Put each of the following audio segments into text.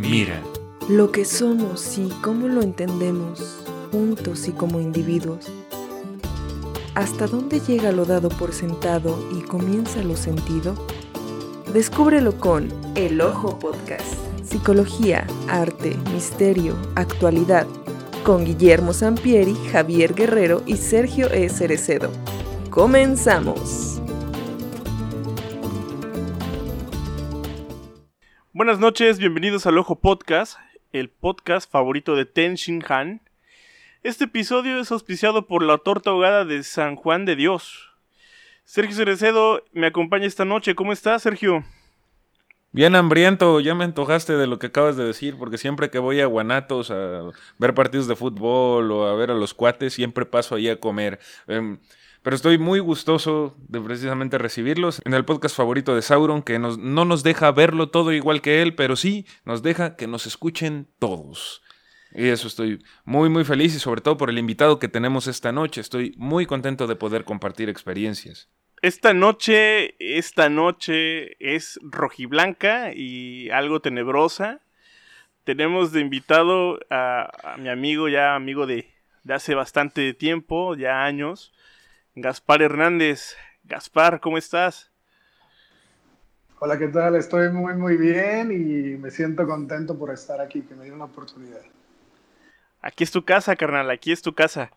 Mira. Lo que somos y cómo lo entendemos, juntos y como individuos. ¿Hasta dónde llega lo dado por sentado y comienza lo sentido? Descúbrelo con El Ojo Podcast. Psicología, arte, misterio, actualidad. Con Guillermo Sampieri, Javier Guerrero y Sergio E. Cerecedo. Comenzamos. Buenas noches, bienvenidos al Ojo Podcast, el podcast favorito de Ten Shin Han. Este episodio es auspiciado por la torta ahogada de San Juan de Dios. Sergio Cerecedo me acompaña esta noche. ¿Cómo estás, Sergio? Bien hambriento, ya me antojaste de lo que acabas de decir, porque siempre que voy a Guanatos a ver partidos de fútbol o a ver a los cuates, siempre paso ahí a comer. Em, pero estoy muy gustoso de precisamente recibirlos en el podcast favorito de Sauron, que no nos deja verlo todo igual que él, pero sí nos deja que nos escuchen todos. Y eso estoy muy, muy feliz y sobre todo por el invitado que tenemos esta noche. Estoy muy contento de poder compartir experiencias. Esta noche, esta noche es rojiblanca y algo tenebrosa. Tenemos de invitado a, mi amigo, ya amigo de hace bastante tiempo, ya años, Gaspar Hernández. Gaspar, ¿cómo estás? Hola, ¿qué tal? Estoy muy, muy bien y me siento contento por estar aquí, que me dieron la oportunidad. Aquí es tu casa, carnal, aquí es tu casa.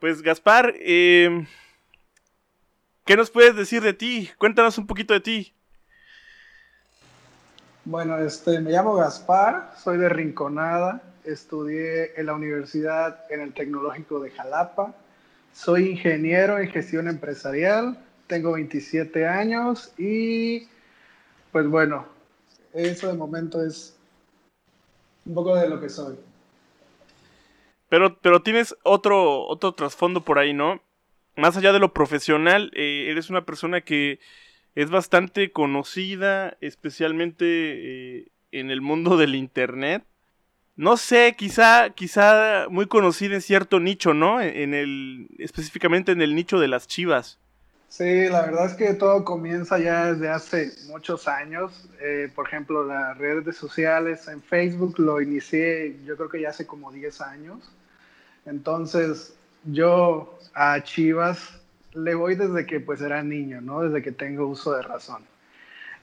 Pues, Gaspar, eh, ¿qué nos puedes decir de ti? Cuéntanos un poquito de ti. Bueno, este, me llamo Gaspar, soy de Rinconada, estudié en la universidad en el Tecnológico de Jalapa, soy ingeniero en gestión empresarial, tengo 27 años y pues bueno, eso de momento es un poco de lo que soy. Pero, pero tienes otro, otro trasfondo por ahí, ¿no? Más allá de lo profesional, eh, eres una persona que es bastante conocida, especialmente eh, en el mundo del internet. No sé, quizá, quizá muy conocida en cierto nicho, ¿no? En el, específicamente en el nicho de las chivas. Sí, la verdad es que todo comienza ya desde hace muchos años. Eh, por ejemplo, las redes sociales, en Facebook lo inicié yo creo que ya hace como 10 años. Entonces, yo a Chivas le voy desde que pues era niño, ¿no? Desde que tengo uso de razón.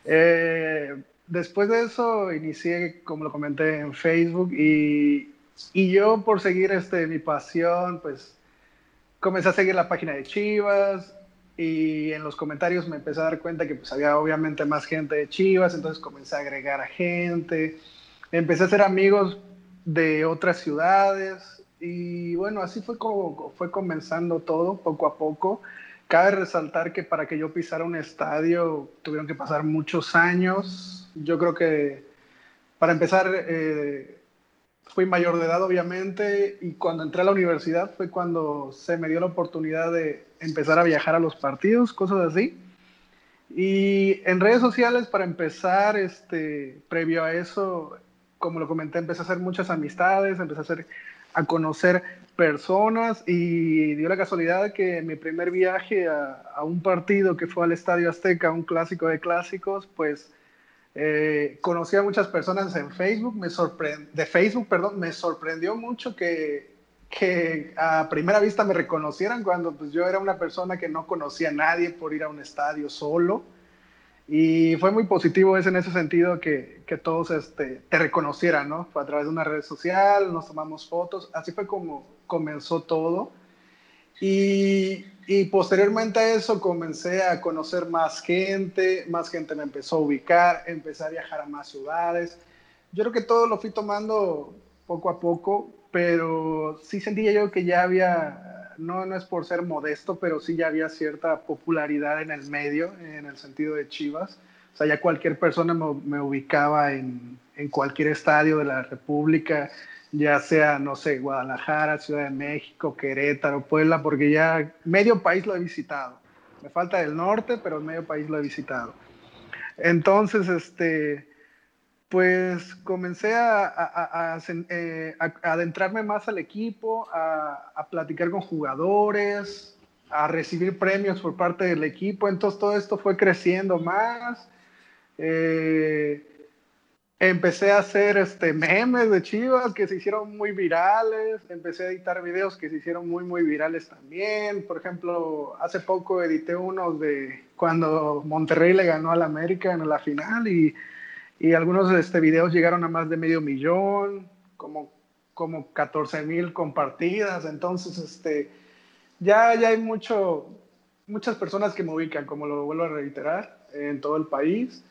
Eh, después de eso inicié, como lo comenté, en Facebook y, y yo por seguir este, mi pasión, pues comencé a seguir la página de Chivas y en los comentarios me empecé a dar cuenta que pues había obviamente más gente de Chivas, entonces comencé a agregar a gente, empecé a hacer amigos de otras ciudades y bueno, así fue como fue comenzando todo poco a poco. Cabe resaltar que para que yo pisara un estadio tuvieron que pasar muchos años. Yo creo que para empezar eh, fui mayor de edad obviamente y cuando entré a la universidad fue cuando se me dio la oportunidad de empezar a viajar a los partidos, cosas así. Y en redes sociales, para empezar, este, previo a eso, como lo comenté, empecé a hacer muchas amistades, empecé a, hacer, a conocer personas y dio la casualidad que mi primer viaje a, a un partido que fue al Estadio Azteca, un clásico de clásicos, pues eh, conocí a muchas personas en Facebook, me de Facebook, perdón, me sorprendió mucho que, que a primera vista me reconocieran cuando pues, yo era una persona que no conocía a nadie por ir a un estadio solo. Y fue muy positivo eso en ese sentido que, que todos este, te reconocieran, ¿no? Fue a través de una red social, nos tomamos fotos, así fue como comenzó todo. Y, y, posteriormente a eso comencé a conocer más gente, más gente me empezó a ubicar, empecé a viajar a más ciudades. Yo creo que todo lo fui tomando poco a poco, pero sí sentía yo que ya había, no, no es por ser modesto, pero sí ya había cierta popularidad en el medio, en el sentido de Chivas. O sea, ya cualquier persona me, me ubicaba en, en cualquier estadio de la República, ya sea, no sé, Guadalajara, Ciudad de México, Querétaro, Puebla, porque ya medio país lo he visitado. Me falta el norte, pero medio país lo he visitado. Entonces, este, pues comencé a, eh, adentrarme más al equipo, a, platicar con jugadores, a recibir premios por parte del equipo. Entonces todo esto fue creciendo más. Eh, empecé a hacer este, memes de Chivas que se hicieron muy virales, empecé a editar videos que se hicieron muy, muy virales también. Por ejemplo, hace poco edité unos de cuando Monterrey le ganó al América en la final y, y algunos de este videos llegaron a más de medio millón, como, como 14 mil compartidas. Entonces, este, ya, ya hay mucho, muchas personas que me ubican, como lo vuelvo a reiterar, en todo el país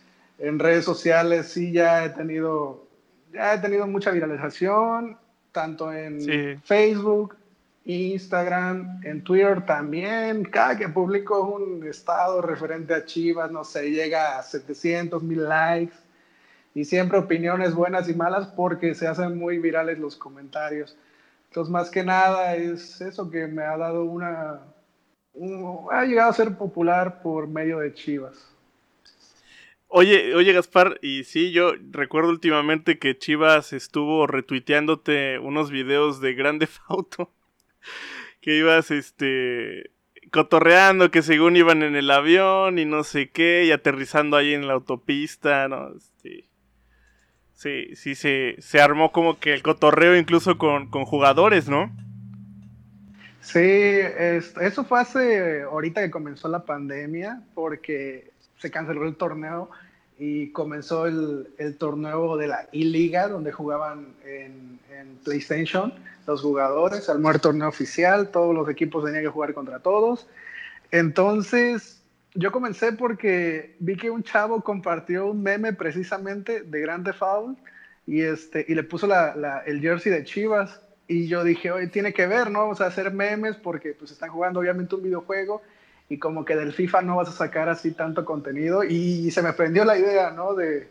en redes sociales sí ya he tenido, ya he tenido mucha viralización, tanto en Facebook, Instagram, en Twitter también. Cada que publico un estado referente a Chivas, no sé, llega a 700 mil likes y siempre opiniones buenas y malas porque se hacen muy virales los comentarios. Entonces, más que nada es eso que me ha dado una... ha llegado a ser popular por medio de Chivas. Oye, oye Gaspar, y sí, yo recuerdo últimamente que Chivas estuvo retuiteándote unos videos de Grande Fauto. Que ibas, este, cotorreando, que según iban en el avión y no sé qué, y aterrizando ahí en la autopista, ¿no? Este, sí, sí, se, se armó como que el cotorreo incluso con, con jugadores, ¿no? Sí, eso fue hace, ahorita que comenzó la pandemia, porque se canceló el torneo y comenzó el, el torneo de la I-Liga, donde jugaban en, PlayStation los jugadores, al el torneo oficial, todos los equipos tenían que jugar contra todos. Entonces, yo comencé porque vi que un chavo compartió un meme precisamente de Grande Foul y, este, y le puso la, la, el jersey de Chivas. Y yo dije, oye, tiene que ver, ¿no? O sea, hacer memes porque pues están jugando obviamente un videojuego y como que del FIFA no vas a sacar así tanto contenido y se me prendió la idea, ¿no? De,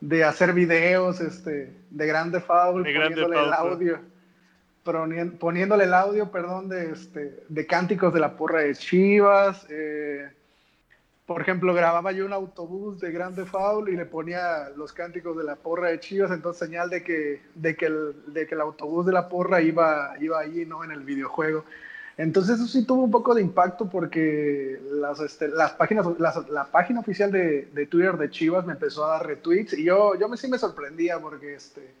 de hacer videos este, de grande foul, poniéndole el audio, poniéndole el audio, perdón, de, este, de cánticos de la porra de Chivas. Eh, por ejemplo, grababa yo un autobús de grande foul y le ponía los cánticos de la porra de Chivas, entonces señal de que, de que, el, de que el autobús de la porra iba, iba ahí, ¿no? En el videojuego. Entonces eso sí tuvo un poco de impacto porque las, este, páginas, la página oficial de, de, Twitter de Chivas me empezó a dar retweets y yo, yo me, sí me sorprendía porque, este,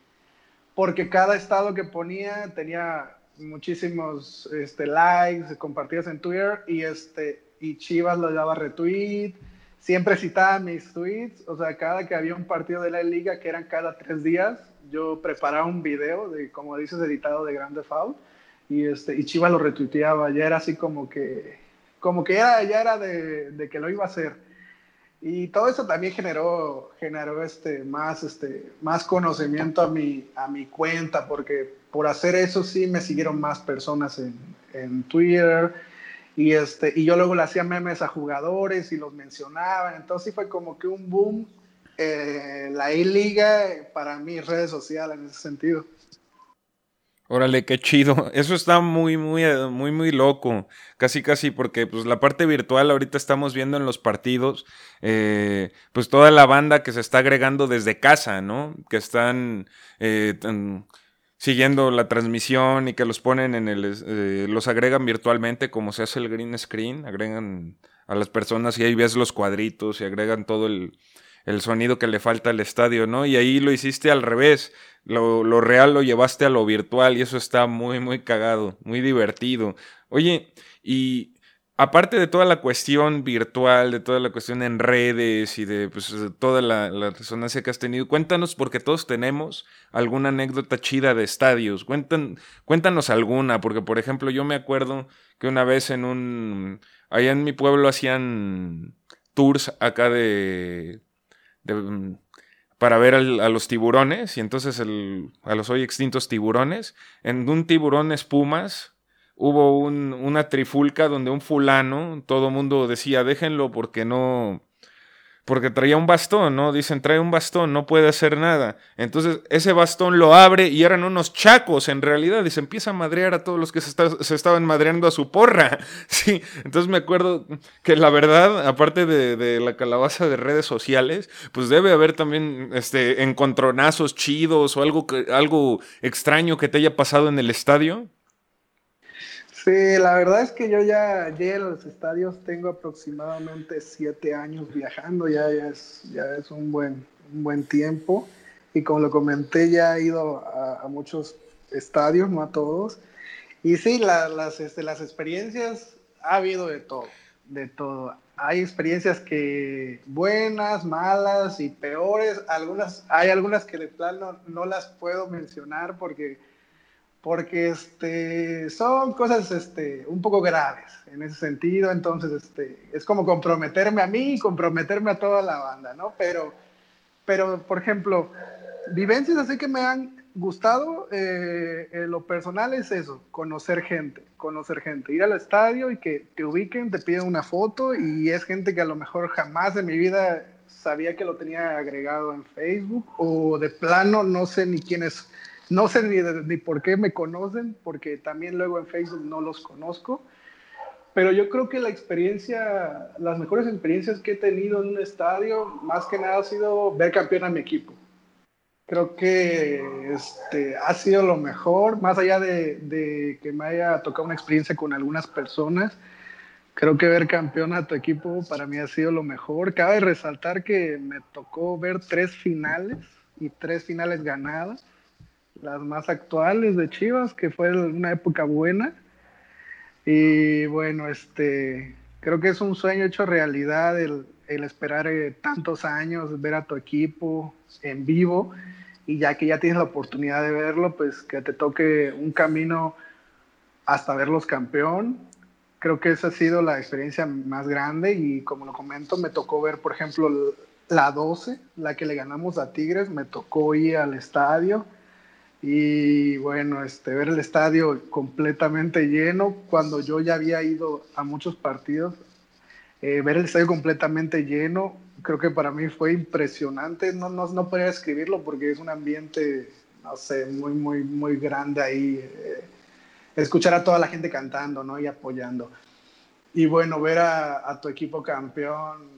porque cada estado que ponía tenía muchísimos este, likes, compartidas en Twitter y, este, y Chivas lo daba retweet. Siempre citaba mis tweets, o sea, cada que había un partido de la liga, que eran cada tres días, yo preparaba un video de, como dices, editado de Grande Foul y, este, y Chivas lo retuiteaba, ya era así como que, como que ya, era de, de, que lo iba a hacer. Y todo eso también generó, generó este, más, este, más conocimiento a mi, a mi cuenta, porque por hacer eso sí me siguieron más personas en, en Twitter. Y, este, y yo luego le hacía memes a jugadores y los mencionaba. Entonces sí fue como que un boom eh, la I-Liga para mis redes sociales en ese sentido. Órale, qué chido. Eso está muy, muy, muy, muy loco. Casi, casi, porque pues la parte virtual ahorita estamos viendo en los partidos, eh, pues toda la banda que se está agregando desde casa, ¿no? Que están eh, siguiendo la transmisión y que los ponen en el, eh, los agregan virtualmente como se hace el green screen, agregan a las personas y ahí ves los cuadritos y agregan todo el, el sonido que le falta al estadio, ¿no? Y ahí lo hiciste al revés lo, real lo llevaste a lo virtual y eso está muy, muy cagado, muy divertido. Oye, y aparte de toda la cuestión virtual, de toda la cuestión en redes y de pues, toda la, resonancia que has tenido, cuéntanos, porque todos tenemos alguna anécdota chida de estadios. cuéntanos alguna, porque por ejemplo yo me acuerdo que una vez en un... Allá en mi pueblo hacían tours acá de... para ver a los tiburones y entonces a los hoy extintos tiburones. En un tiburón espumas hubo una trifulca donde un fulano, todo mundo decía, déjenlo porque no, porque traía un bastón, ¿no? Dicen, trae un bastón, no puede hacer nada. Entonces, ese bastón lo abre y eran unos chacos, en realidad, y se empieza a madrear a todos los que se, estaban madreando a su porra. Sí, entonces me acuerdo que la verdad, aparte de, de, la calabaza de redes sociales, pues debe haber también este, encontronazos chidos o algo, algo extraño que te haya pasado en el estadio. Sí, la verdad es que yo ya llegué a los estadios, tengo aproximadamente siete años viajando, ya, es, ya es un, buen, un buen tiempo. y como lo comenté ya he ido a, muchos estadios, no a todos. Y sí, las, este, las experiencias ha habido de todo, de todo. Hay experiencias que buenas, malas y peores. Algunas, hay algunas que de plano no las puedo mencionar porque porque este, son cosas este, un poco graves en ese sentido, entonces este, es como comprometerme a mí y comprometerme a toda la banda, ¿no? Pero, pero por ejemplo, vivencias así que me han gustado, eh, lo personal es eso, conocer gente, conocer gente, ir al estadio y que te ubiquen, te piden una foto y es gente que a lo mejor jamás en mi vida sabía que lo tenía agregado en Facebook o de plano no sé ni quién es no sé ni, ni por qué me conocen, porque también luego en Facebook no los conozco. Pero yo creo que la experiencia, las mejores experiencias que he tenido en un estadio, más que nada ha sido ver campeón a mi equipo. Creo que este, ha sido lo mejor, más allá de, de, que me haya tocado una experiencia con algunas personas. Creo que ver campeón a tu equipo para mí ha sido lo mejor. Cabe resaltar que me tocó ver tres finales y tres finales ganadas las más actuales de Chivas, que fue una época buena. Y bueno, este, creo que es un sueño hecho realidad el, esperar eh, tantos años, ver a tu equipo en vivo y ya que ya tienes la oportunidad de verlo, pues que te toque un camino hasta verlos campeón. Creo que esa ha sido la experiencia más grande y como lo comento, me tocó ver, por ejemplo, la 12, la que le ganamos a Tigres, me tocó ir al estadio y bueno, este, ver el estadio completamente lleno, cuando yo ya había ido a muchos partidos, eh, ver el estadio completamente lleno, creo que para mí fue impresionante, no, no, no podría describirlo porque es un ambiente, no sé, muy, muy, muy grande ahí, eh, escuchar a toda la gente cantando, ¿no? Y apoyando. Y bueno, ver a, a tu equipo campeón,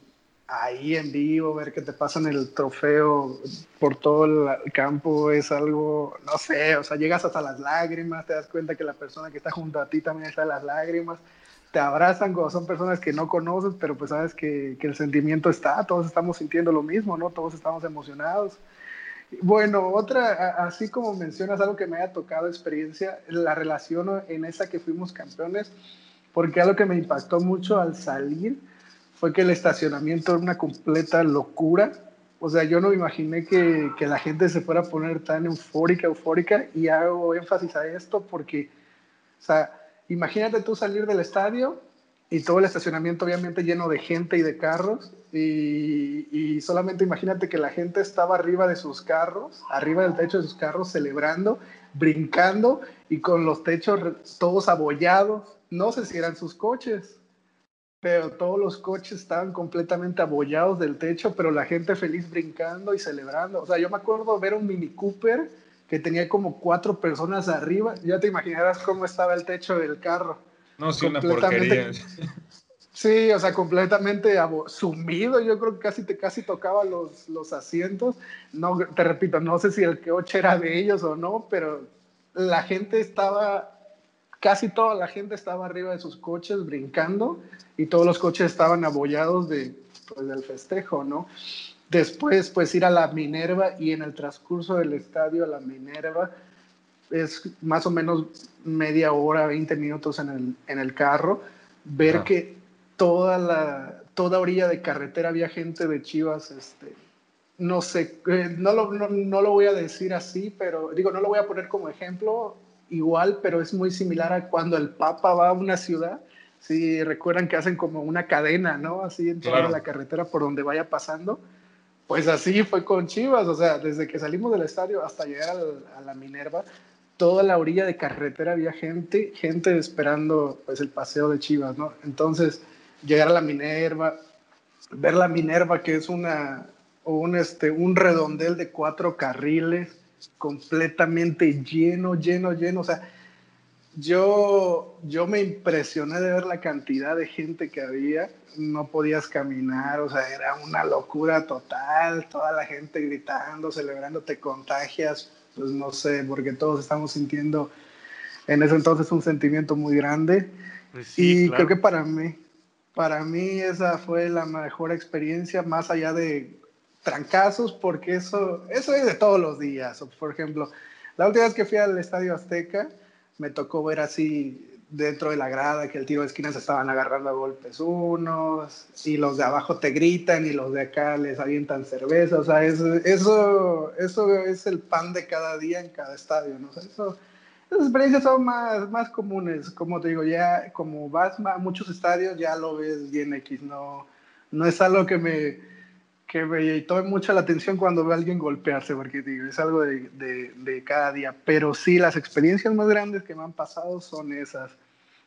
ahí en vivo, ver que te pasan el trofeo por todo el campo es algo, no sé, o sea, llegas hasta las lágrimas, te das cuenta que la persona que está junto a ti también está en las lágrimas, te abrazan cuando son personas que no conoces, pero pues sabes que, que el sentimiento está, todos estamos sintiendo lo mismo, ¿no? Todos estamos emocionados. Bueno, otra, así como mencionas algo que me haya tocado experiencia, la relación en esa que fuimos campeones, porque algo que me impactó mucho al salir, fue que el estacionamiento era una completa locura. O sea, yo no imaginé que, que, la gente se fuera a poner tan eufórica, eufórica, y hago énfasis a esto porque, o sea, imagínate tú salir del estadio y todo el estacionamiento obviamente lleno de gente y de carros, y, y solamente imagínate que la gente estaba arriba de sus carros, arriba del techo de sus carros, celebrando, brincando, y con los techos todos abollados, no sé si eran sus coches, pero todos los coches estaban completamente abollados del techo, pero la gente feliz brincando y celebrando. O sea, yo me acuerdo ver un Mini Cooper que tenía como cuatro personas arriba. Ya te imaginarás cómo estaba el techo del carro. No, sí, una porquería. Sí, o sea, completamente sumido. Yo creo que casi te casi tocaba los, los asientos. No, te repito, no sé si el coche era de ellos o no, pero la gente estaba casi toda la gente estaba arriba de sus coches brincando y todos los coches estaban abollados de, pues, del festejo, ¿no? Después, pues ir a la Minerva y en el transcurso del estadio a la Minerva es más o menos media hora, 20 minutos en el, en el carro, ver que toda la toda orilla de carretera había gente de Chivas, este, no sé, eh, no, lo, no, no lo voy a decir así, pero digo, no lo voy a poner como ejemplo, igual, pero es muy similar a cuando el Papa va a una ciudad. Si recuerdan que hacen como una cadena, ¿no? Así en toda la carretera por donde vaya pasando. Pues así fue con Chivas, o sea, desde que salimos del estadio hasta llegar a la Minerva, toda la orilla de carretera había gente, gente esperando pues el paseo de Chivas, ¿no? Entonces, llegar a la Minerva, ver la Minerva que es una, un, este, un redondel de cuatro carriles, completamente lleno, lleno, lleno. O sea, yo, yo me impresioné de ver la cantidad de gente que había. No podías caminar, o sea, era una locura total. Toda la gente gritando, celebrando, te contagias. Pues no sé, porque todos estamos sintiendo en ese entonces un sentimiento muy grande. Pues y creo que para mí, para mí esa fue la mejor experiencia, más allá de trancazos porque eso, eso es de todos los días. Por ejemplo, la última vez que fui al Estadio Azteca, me tocó ver así dentro de la grada que el tiro de esquina se estaban agarrando a golpes unos y los de abajo te gritan y los de acá les avientan cerveza, o sea, eso, eso, eso es el pan de cada día en cada estadio, ¿no? Eso, esas experiencias son más, más comunes, como te digo, ya como vas a muchos estadios ya lo ves bien X, no, no es algo que me, que me tome mucha la atención cuando veo a alguien golpearse, porque digo, es algo de, de, de, cada día. Pero sí, las experiencias más grandes que me han pasado son esas.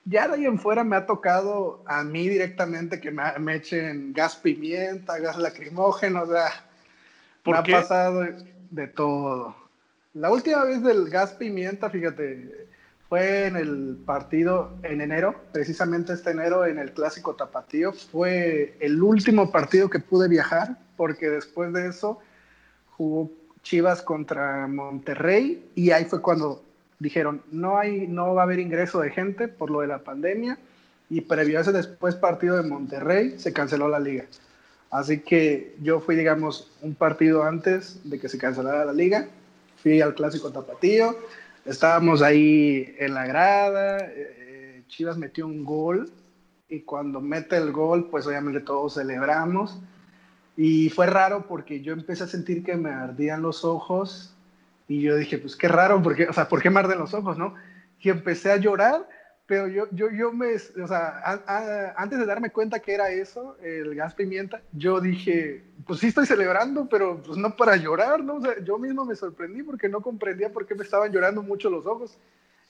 Ya de ahí en fuera me ha tocado a mí directamente que me, me echen gas pimienta, gas lacrimógeno, o sea, me ha pasado de todo. La última vez del gas pimienta, fíjate, fue en el partido en enero, precisamente este enero en el clásico tapatío. Fue el último partido que pude viajar porque después de eso jugó Chivas contra Monterrey y ahí fue cuando dijeron no hay no va a haber ingreso de gente por lo de la pandemia y previo a ese después partido de Monterrey se canceló la liga. Así que yo fui digamos un partido antes de que se cancelara la liga fui al clásico tapatío, estábamos ahí en la grada, eh, Chivas metió un gol y cuando mete el gol, pues obviamente todos celebramos. Y fue raro porque yo empecé a sentir que me ardían los ojos y yo dije, pues qué raro, porque, o sea, ¿por qué me arden los ojos, no? Y empecé a llorar pero yo, yo, yo me, o sea, antes de darme cuenta que era eso, el gas pimienta, yo dije, pues sí estoy celebrando, pero pues no para llorar, ¿no? O yo mismo me sorprendí porque no comprendía por qué me estaban llorando mucho los ojos.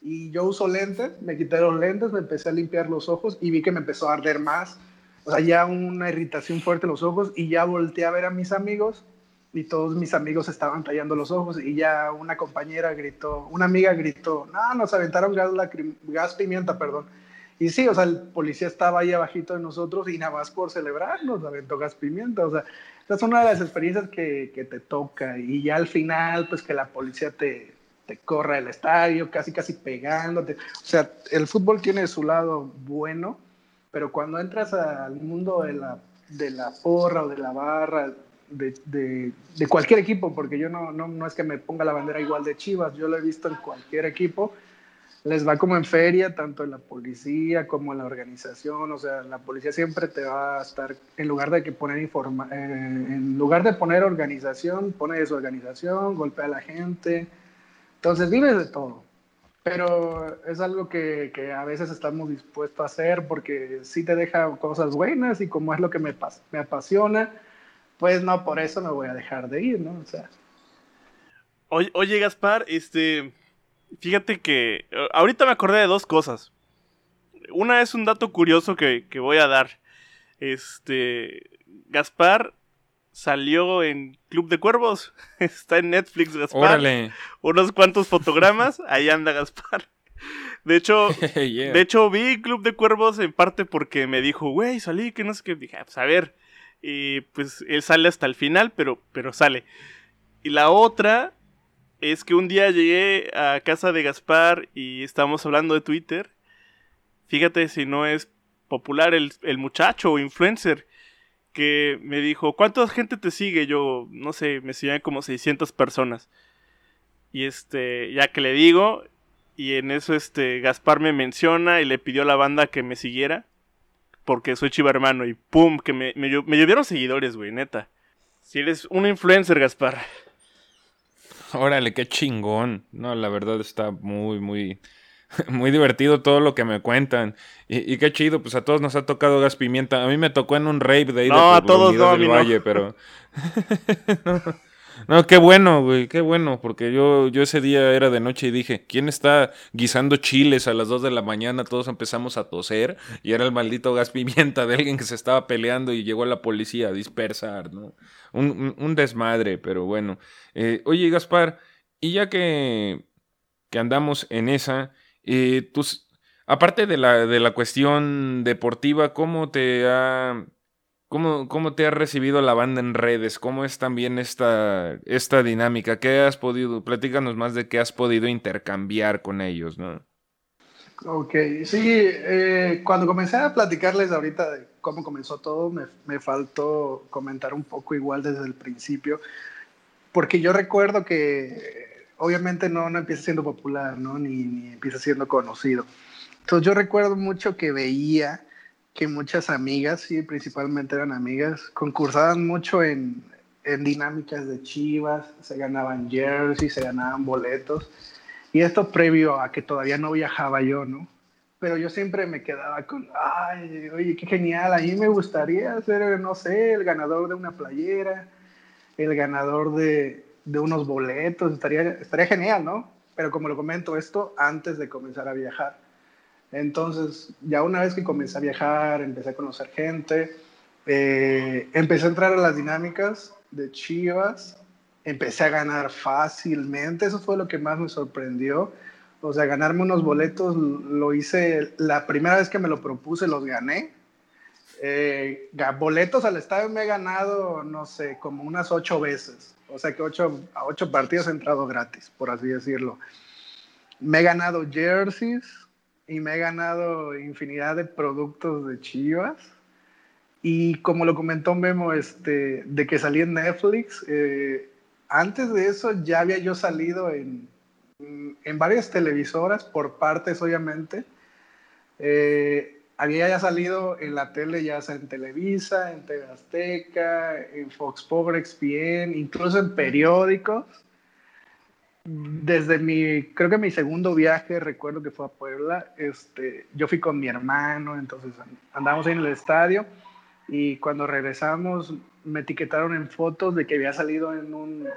Y yo uso lentes, me quité los lentes, me empecé a limpiar los ojos y vi que me empezó a arder más. O sea, ya una irritación fuerte en los ojos y ya volteé a ver a mis amigos y todos mis amigos estaban tallando los ojos y ya una compañera gritó, una amiga gritó, no, nos aventaron gas, gas pimienta, perdón. Y sí, o sea, el policía estaba ahí abajito de nosotros y nada más por celebrar nos aventó gas pimienta. O sea, esa es una de las experiencias que, que te toca. Y ya al final, pues que la policía te, te corra el estadio, casi casi pegándote. O sea, el fútbol tiene su lado bueno, pero cuando entras al mundo de la, de la porra o de la barra, de, de, cualquier equipo, porque yo no, no, no, es que me ponga la bandera igual de Chivas, yo lo he visto en cualquier equipo, les va como en feria, tanto en la policía como en la organización, o sea, la policía siempre te va a estar, en lugar de que poner informa, eh, en lugar de poner organización, pone desorganización, golpea a la gente, entonces vives de todo. Pero es algo que, que a veces estamos dispuestos a hacer porque sí te deja cosas buenas y como es lo que me, me apasiona, pues no, por eso me voy a dejar de ir, ¿no? O sea. Oye, Gaspar, este, fíjate que eh, ahorita me acordé de dos cosas. Una es un dato curioso que, voy a dar. Este, Gaspar salió en Club de Cuervos. Está en Netflix, Gaspar. Órale. Unos cuantos fotogramas. Ahí anda Gaspar. De hecho, de hecho, vi Club de Cuervos en parte porque me dijo, güey, salí, que no sé qué. Dije, ah, pues a ver. Y pues él sale hasta el final, pero, pero sale. Y la otra es que un día llegué a casa de Gaspar y estábamos hablando de Twitter. Fíjate si no es popular el, muchacho o influencer que me dijo, ¿cuánta gente te sigue? Yo, no sé, me siguen como 600 personas. Y este, ya que le digo, y en eso este Gaspar me menciona y le pidió a la banda que me siguiera porque soy chiva hermano y pum, que me, me, llovieron seguidores, güey, neta. Si eres un influencer, Gaspar. Órale, qué chingón. No, la verdad está muy, muy, muy divertido todo lo que me cuentan. Y, qué chido, pues a todos nos ha tocado gas pimienta. A mí me tocó en un rave de ahí no, a todos no, del Valle, pero. No, qué bueno, güey, qué bueno, porque yo, yo ese día era de noche y dije, ¿quién está guisando chiles a las 2 de la mañana? Todos empezamos a toser y era el maldito gas pimienta de alguien que se estaba peleando y llegó la policía a dispersar, ¿no? Un, desmadre, pero bueno. Eh, oye, Gaspar, y ya que, que andamos en esa, eh, tus, aparte de la, de la cuestión deportiva, ¿cómo te ha ¿Cómo, ¿Cómo, te ha recibido la banda en redes? ¿Cómo es también esta, esta dinámica? ¿Qué has podido, platícanos más de qué has podido intercambiar con ellos, ¿no? Ok, sí, eh, cuando comencé a platicarles ahorita de cómo comenzó todo, me, me, faltó comentar un poco igual desde el principio, porque yo recuerdo que obviamente no, no empieza siendo popular, ¿no? Ni, ni empieza siendo conocido. Entonces yo recuerdo mucho que veía que muchas amigas, sí, principalmente eran amigas, concursaban mucho en, en dinámicas de chivas, se ganaban jerseys, se ganaban boletos. Y esto previo a que todavía no viajaba yo, ¿no? Pero yo siempre me quedaba con, ay, oye, qué genial, a mí me gustaría ser, no sé, el ganador de una playera, el ganador de, de unos boletos, estaría, estaría genial, ¿no? Pero como lo comento, esto antes de comenzar a viajar. Entonces, ya una vez que comencé a viajar, empecé a conocer gente, eh, empecé a entrar a las dinámicas de Chivas, empecé a ganar fácilmente, eso fue lo que más me sorprendió. O sea, ganarme unos boletos lo hice la primera vez que me lo propuse, los gané. Eh, boletos al estadio me he ganado, no sé, como unas ocho veces. O sea que ocho, a ocho partidos he entrado gratis, por así decirlo. Me he ganado jerseys y me he ganado infinidad de productos de Chivas. Y como lo comentó Memo, este, de que salí en Netflix, eh, antes de eso ya había yo salido en, en varias televisoras, por partes obviamente. Eh, había ya salido en la tele, ya sea en Televisa, en TV Azteca, en Fox Sports, ESPN, incluso en periódicos. Desde mi, creo que mi segundo viaje, recuerdo que fue a Puebla, este, yo fui con mi hermano, entonces andamos en el estadio y cuando regresamos me etiquetaron en fotos de que había salido en un,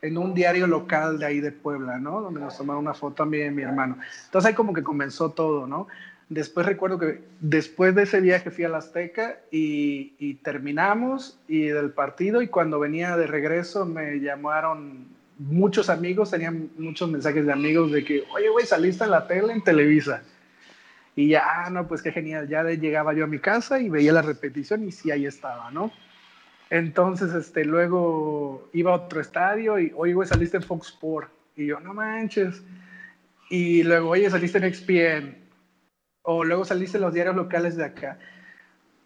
en un diario local de ahí de Puebla, ¿no? Donde nos tomaron una foto y mi hermano. Entonces ahí como que comenzó todo, ¿no? Después recuerdo que después de ese viaje fui a la Azteca y, terminamos y del partido y cuando venía de regreso me llamaron muchos amigos, tenían muchos mensajes de amigos de que, oye, güey, saliste en la tele en Televisa. Y ya, ah, no, pues qué genial. Ya llegaba yo a mi casa y veía la repetición y sí, ahí estaba, ¿no? Entonces, este, luego iba a otro estadio y, oye, güey, saliste en Fox Sport. Y yo, no manches. Y luego, oye, saliste en XPN. O luego saliste en los diarios locales de acá.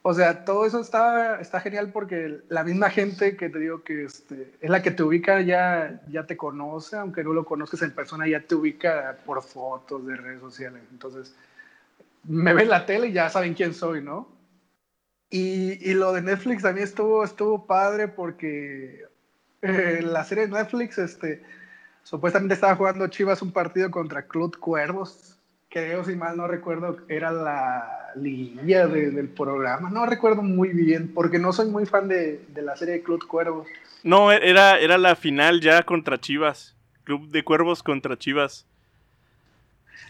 O sea, todo eso está, está genial porque la misma gente que te digo que este, es la que te ubica ya, ya te conoce, aunque no lo conozcas en persona, ya te ubica por fotos de redes sociales. Entonces, me ven la tele y ya saben quién soy, ¿no? Y, y lo de Netflix también estuvo, estuvo padre porque eh, la serie de Netflix, este, supuestamente estaba jugando Chivas un partido contra Club Cuervos. Creo, si mal no recuerdo, era la línea de, del programa. No recuerdo muy bien porque no soy muy fan de, de la serie de Club Cuervos. No, era, era la final ya contra Chivas. Club de Cuervos contra Chivas.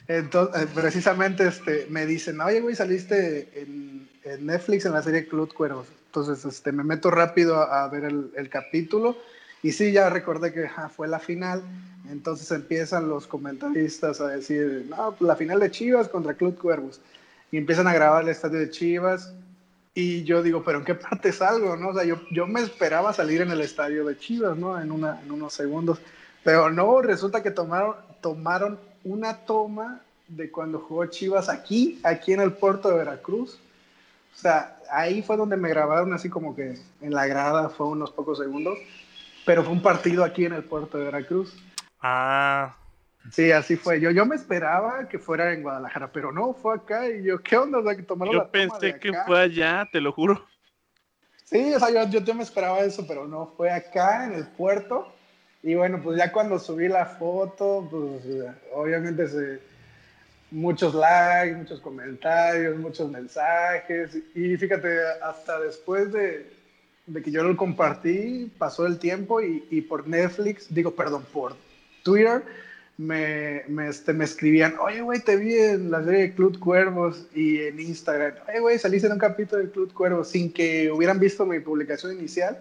Entonces, precisamente este, me dicen, oye, güey, saliste en, en, Netflix en la serie Club Cuervos. Entonces, este, me meto rápido a, a ver el, el, capítulo y sí, ya recordé que ja, fue la final. Entonces empiezan los comentaristas a decir, no, pues la final de Chivas contra Club Cuervos. Y empiezan a grabar el estadio de Chivas. Y yo digo, pero ¿en qué parte salgo? No? O sea, yo, yo me esperaba salir en el estadio de Chivas, ¿no? En, una, en unos segundos. Pero no, resulta que tomaron, tomaron una toma de cuando jugó Chivas aquí, aquí en el puerto de Veracruz. O sea, ahí fue donde me grabaron así como que en la grada, fue unos pocos segundos, pero fue un partido aquí en el puerto de Veracruz. Ah. Sí, así fue. Yo, yo me esperaba que fuera en Guadalajara, pero no, fue acá y yo, ¿qué onda? O sea, que tomaron yo la pensé que fue allá, te lo juro. Sí, o sea, yo, yo, yo me esperaba eso, pero no, fue acá en el puerto. Y bueno, pues ya cuando subí la foto, pues obviamente se, muchos likes, muchos comentarios, muchos mensajes. Y fíjate, hasta después de, de que yo lo compartí, pasó el tiempo y, y, por Netflix, digo, perdón, por Twitter, me, me, este, me escribían, oye, güey, te vi en la serie de Club Cuervos y en Instagram, oye, güey, saliste en un capítulo de Club Cuervos sin que hubieran visto mi publicación inicial.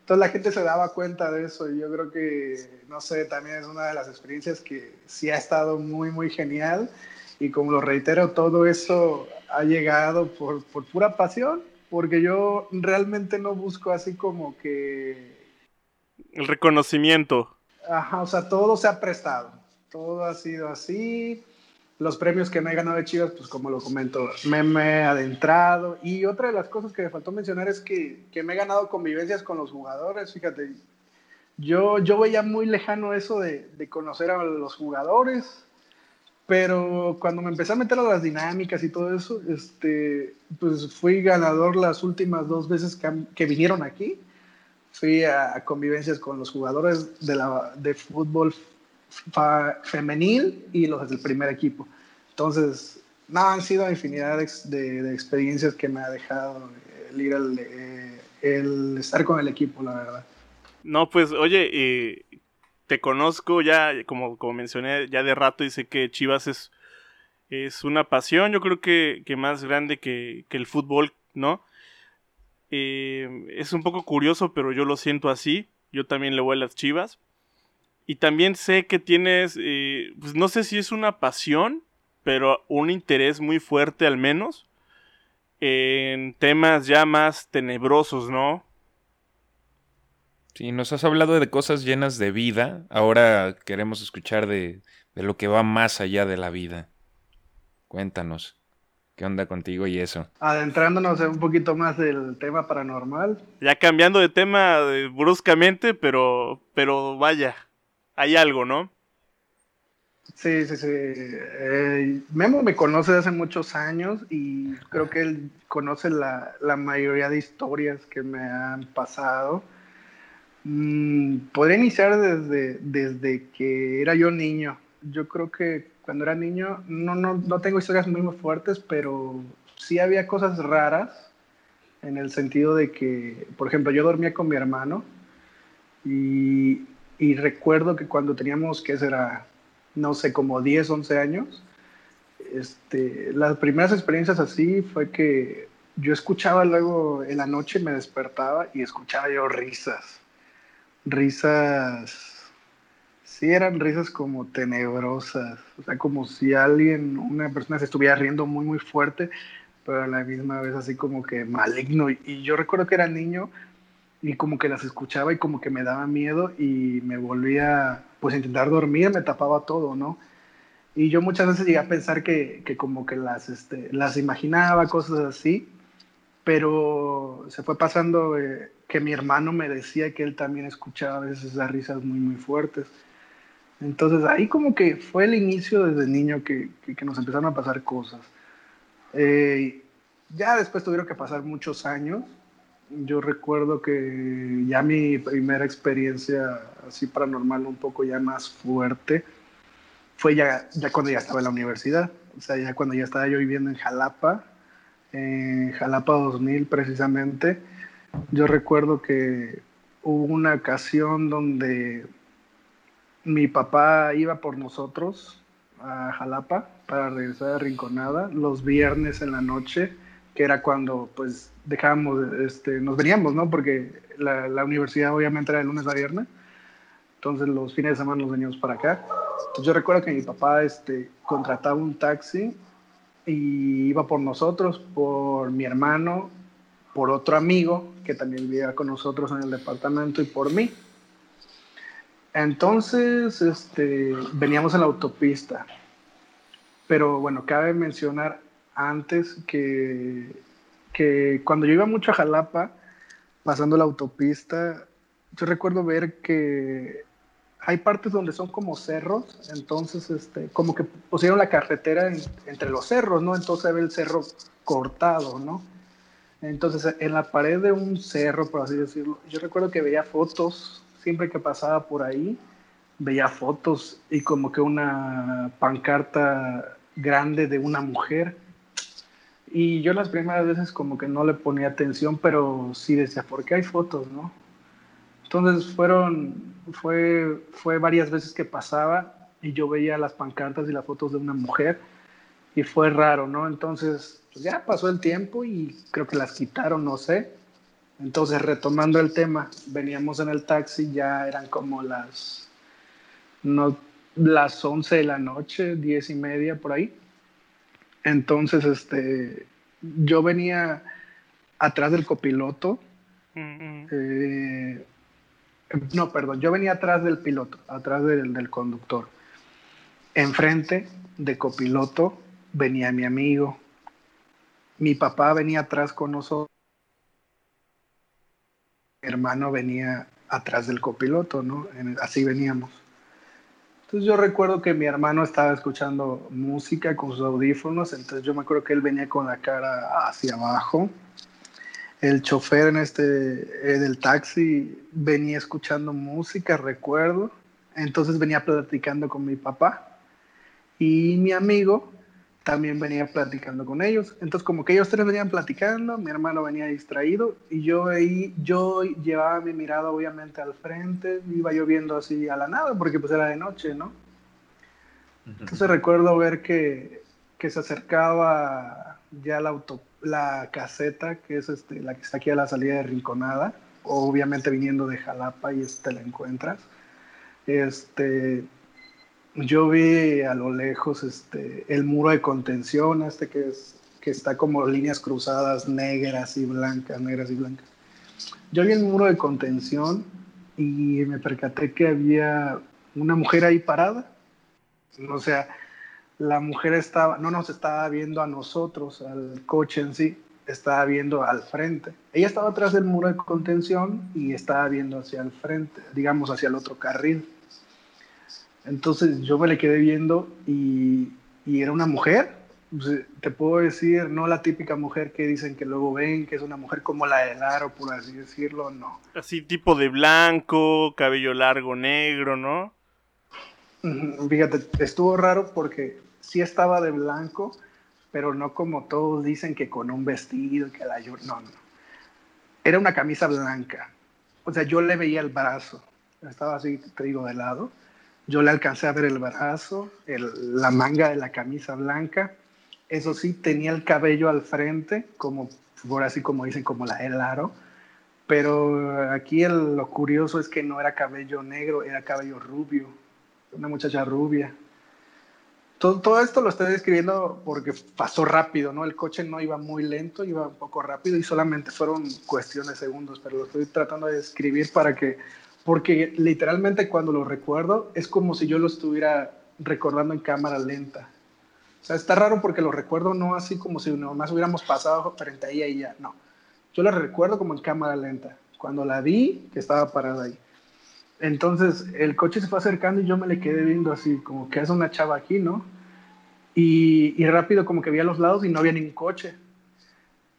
Entonces la gente se daba cuenta de eso y yo creo que, no sé, también es una de las experiencias que sí ha estado muy, muy genial. Y como lo reitero, todo eso ha llegado por, por pura pasión, porque yo realmente no busco así como que... El reconocimiento. Ajá, o sea, todo se ha prestado, todo ha sido así los premios que me he ganado de Chivas, pues como lo comento, me, me he adentrado. Y otra de las cosas que me faltó mencionar es que, que me he ganado convivencias con los jugadores. Fíjate, yo, yo veía muy lejano eso de, de, conocer a los jugadores, pero cuando me empecé a meter a las dinámicas y todo eso, este, pues fui ganador las últimas dos veces que, que vinieron aquí. Fui a, a, convivencias con los jugadores de, la, de fútbol femenil y los del primer equipo. Entonces, no, han sido infinidad de, de, experiencias que me ha dejado el ir al, eh, el estar con el equipo, la verdad. No, pues, oye, eh, te conozco ya, como, como mencioné, ya de rato y sé que Chivas es, es una pasión, yo creo que, que más grande que, que, el fútbol, ¿no? Eh, es un poco curioso, pero yo lo siento así. Yo también le voy a las Chivas. Y también sé que tienes, eh, pues no sé si es una pasión, pero un interés muy fuerte al menos en temas ya más tenebrosos, ¿no? Sí, nos has hablado de cosas llenas de vida, ahora queremos escuchar de, de lo que va más allá de la vida. Cuéntanos, ¿qué onda contigo y eso? Adentrándonos un poquito más del tema paranormal. Ya cambiando de tema de, bruscamente, pero, pero vaya, hay algo, ¿no? Sí, sí, sí. Eh, Memo me conoce desde hace muchos años y creo que él conoce la, la mayoría de historias que me han pasado. Mm, podría iniciar desde, desde que era yo niño. Yo creo que cuando era niño no, no, no tengo historias muy, muy fuertes, pero sí había cosas raras en el sentido de que, por ejemplo, yo dormía con mi hermano y y recuerdo que cuando teníamos, que será? No sé, como 10, 11 años, este, las primeras experiencias así fue que yo escuchaba luego en la noche, me despertaba y escuchaba yo risas. Risas, sí eran risas como tenebrosas, o sea, como si alguien, una persona se estuviera riendo muy, muy fuerte, pero a la misma vez así como que maligno. Y yo recuerdo que era niño, y como que las escuchaba y como que me daba miedo y me volvía pues a intentar dormir, me tapaba todo, ¿no? Y yo muchas veces llegué a pensar que, que como que las, este, las imaginaba, cosas así, pero se fue pasando eh, que mi hermano me decía que él también escuchaba a veces esas risas muy, muy fuertes. Entonces ahí como que fue el inicio desde niño que, que, nos empezaron a pasar cosas. Eh, ya después tuvieron que pasar muchos años yo recuerdo que ya mi primera experiencia así paranormal un poco ya más fuerte fue ya, ya cuando ya estaba en la universidad, o sea, ya cuando ya estaba yo viviendo en Jalapa, en Jalapa 2000 precisamente, yo recuerdo que hubo una ocasión donde mi papá iba por nosotros a Jalapa para regresar a Rinconada los viernes en la noche que era cuando pues dejábamos, este, nos veníamos, ¿no? Porque la, la, universidad obviamente era de lunes a viernes, entonces los fines de semana nos veníamos para acá. Entonces yo recuerdo que mi papá este, contrataba un taxi y iba por nosotros, por mi hermano, por otro amigo que también vivía con nosotros en el departamento y por mí. Entonces, este, veníamos en la autopista. Pero bueno, cabe mencionar antes que, que cuando yo iba mucho a Jalapa, pasando la autopista, yo recuerdo ver que hay partes donde son como cerros, entonces este, como que pusieron la carretera entre los cerros, ¿no? Entonces se ve el cerro cortado, ¿no? Entonces en la pared de un cerro, por así decirlo, yo recuerdo que veía fotos, siempre que pasaba por ahí, veía fotos y como que una pancarta grande de una mujer y yo las primeras veces como que no le ponía atención, pero sí decía, ¿por qué hay fotos, no? Entonces fueron, fue, fue varias veces que pasaba y yo veía las pancartas y las fotos de una mujer y fue raro, ¿no? Entonces, pues ya pasó el tiempo y creo que las quitaron, no sé. Entonces, retomando el tema, veníamos en el taxi, ya eran como las, no, las 11 de la noche, 10 y media por ahí. Entonces, este, yo venía atrás del copiloto. eh, no, perdón, yo venía atrás del piloto, atrás del, del, conductor. enfrente de copiloto venía mi amigo. Mi papá venía atrás con nosotros. Mi hermano venía atrás del copiloto, ¿no? así veníamos. Entonces yo recuerdo que mi hermano estaba escuchando música con sus audífonos, entonces yo me acuerdo que él venía con la cara hacia abajo. El chofer en este del taxi venía escuchando música, recuerdo. Entonces venía platicando con mi papá y mi amigo también venía platicando con ellos. Entonces, como que ellos tres venían platicando, mi hermano venía distraído y yo ahí, yo llevaba mi mirada obviamente al frente, iba yo viendo así a la nada porque pues era de noche, ¿no? Entonces recuerdo ver que, que se acercaba ya la, auto, la caseta, que es este, la que está aquí a la salida de Rinconada, obviamente viniendo de Jalapa y este la encuentras. Este, yo vi a lo lejos este, el muro de contención, este que, es, que está como líneas cruzadas negras y blancas, negras y blancas. Yo vi el muro de contención y me percaté que había una mujer ahí parada. O sea, la mujer estaba, no nos estaba viendo a nosotros, al coche en sí, estaba viendo al frente. Ella estaba atrás del muro de contención y estaba viendo hacia el frente, digamos hacia el otro carril. Entonces yo me le quedé viendo y, era una mujer. Pues, te puedo decir, no la típica mujer que dicen que luego ven, que es una mujer como la de Laro, por así decirlo, no. Así tipo de blanco, cabello largo, negro, ¿no? Fíjate, estuvo raro porque sí estaba de blanco, pero no como todos dicen que con un vestido, que la no, no. Era una camisa blanca. O sea, yo le veía el brazo. Estaba así, te de lado yo le alcancé a ver el brazo, la manga de la camisa blanca. Eso sí, tenía el cabello al frente, como por así como dicen, como la el aro. Pero aquí lo curioso es que no era cabello negro, era cabello rubio, una muchacha rubia. Todo, todo, esto lo estoy describiendo porque pasó rápido, ¿no? El coche no iba muy lento, iba un poco rápido y solamente fueron cuestiones de segundos, pero lo estoy tratando de describir para que porque literalmente cuando lo recuerdo es como si yo lo estuviera recordando en cámara lenta. O sea, está raro porque lo recuerdo no así como si nomás hubiéramos pasado frente a ella y ya, no. Yo lo recuerdo como en cámara lenta. Cuando la vi, que estaba parada ahí. Entonces el coche se fue acercando y yo me le quedé viendo así, como que es una chava aquí, ¿no? Y, y rápido como que vi a los lados y no había ningún coche.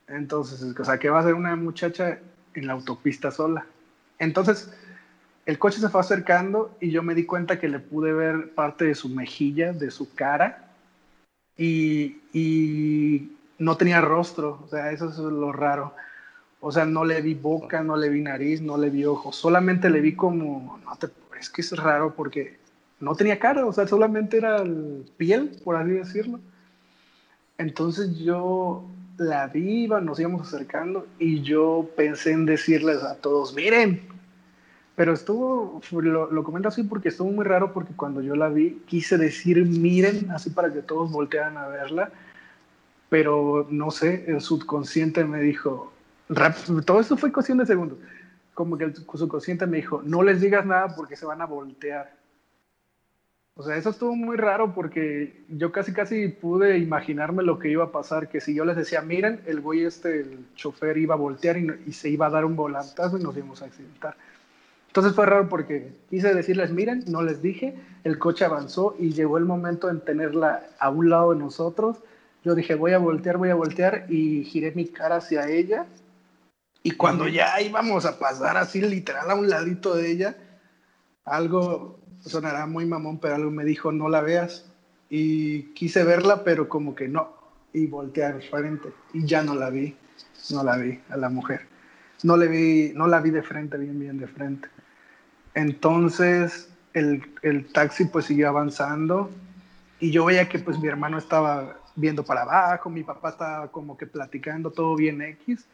Entonces, o sea, que va a ser una muchacha en la autopista sola. Entonces, el coche se fue acercando y yo me di cuenta que le pude ver parte de su mejilla, de su cara, y, no tenía rostro, o sea, eso es lo raro. O sea, no le vi boca, no le vi nariz, no le vi ojos, solamente le vi como, no te, es que es raro porque no tenía cara, o sea, solamente era piel, por así decirlo. Entonces yo la vi, nos íbamos acercando y yo pensé en decirles a todos, miren, pero estuvo, lo, lo, comento así porque estuvo muy raro porque cuando yo la vi quise decir miren, así para que todos voltearan a verla, pero no sé, el subconsciente me dijo, todo esto fue cuestión de segundos, como que el subconsciente me dijo, no les digas nada porque se van a voltear. O sea, eso estuvo muy raro porque yo casi casi pude imaginarme lo que iba a pasar, que si yo les decía, miren, el güey este, el chofer iba a voltear y, y se iba a dar un volantazo y nos íbamos a accidentar. Entonces fue raro porque quise decirles, miren, no les dije, el coche avanzó y llegó el momento en tenerla a un lado de nosotros. Yo dije, voy a voltear, voy a voltear y giré mi cara hacia ella. Y cuando ya íbamos a pasar así literal a un ladito de ella, algo sonará muy mamón, pero algo me dijo, no la veas. Y quise verla, pero como que no. Y volteé al frente y ya no la vi, no la vi a la mujer. No, le vi, no la vi de frente, bien, bien de frente. Entonces el, el, taxi pues siguió avanzando y yo veía que pues mi hermano estaba viendo para abajo, mi papá estaba como que platicando todo bien X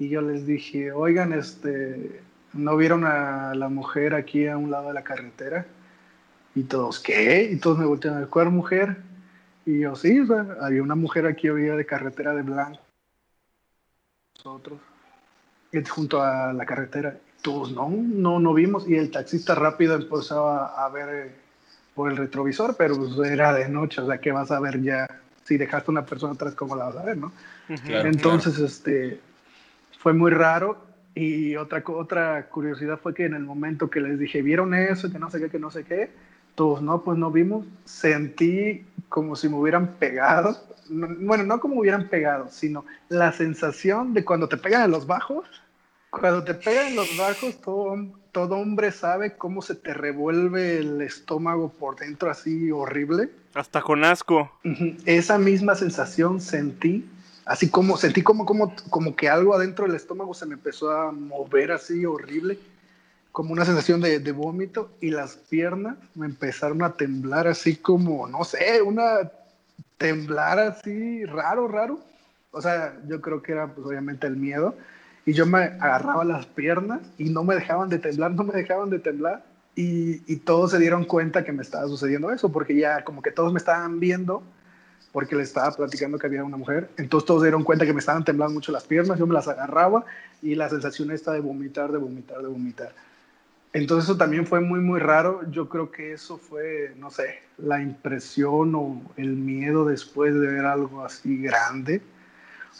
y yo les dije, oigan, este, ¿no vieron a la mujer aquí a un lado de la carretera? Y todos, ¿qué? Y todos me voltearon a ver, ¿cuál mujer? Y yo, sí, o sea, había una mujer aquí había de carretera de blanco. Nosotros, junto a la carretera todos no, no, no vimos y el taxista rápido empezó a, ver por el retrovisor, pero pues, era de noche, o sea, que vas a ver ya? Si dejaste una persona atrás, ¿cómo la vas a ver, no? Entonces, este, fue muy raro. Y otra, otra curiosidad fue que en el momento que les dije, ¿vieron eso? Que no sé qué, que no sé qué. Todos, no, pues no vimos. Sentí como si me hubieran pegado. bueno, no como hubieran pegado, sino la sensación de cuando te pegan en los bajos. Cuando te pegan en los bajos, todo, todo hombre sabe cómo se te revuelve el estómago por dentro así horrible. Hasta con asco. Esa misma sensación sentí así como sentí como, como, como que algo adentro del estómago se me empezó a mover así horrible, como una sensación de, vómito y las piernas me empezaron a temblar así como, no sé, una temblar así raro, raro. O sea, yo creo que era pues obviamente el miedo y yo me agarraba las piernas y no me dejaban de temblar, no me dejaban de temblar. Y, y todos se dieron cuenta que me estaba sucediendo eso, porque ya como que todos me estaban viendo porque le estaba platicando que había una mujer. Entonces todos dieron cuenta que me estaban temblando mucho las piernas, yo me las agarraba y la sensación esta de vomitar, de vomitar, de vomitar. Entonces eso también fue muy, muy raro. Yo creo que eso fue, no sé, la impresión o el miedo después de ver algo así grande.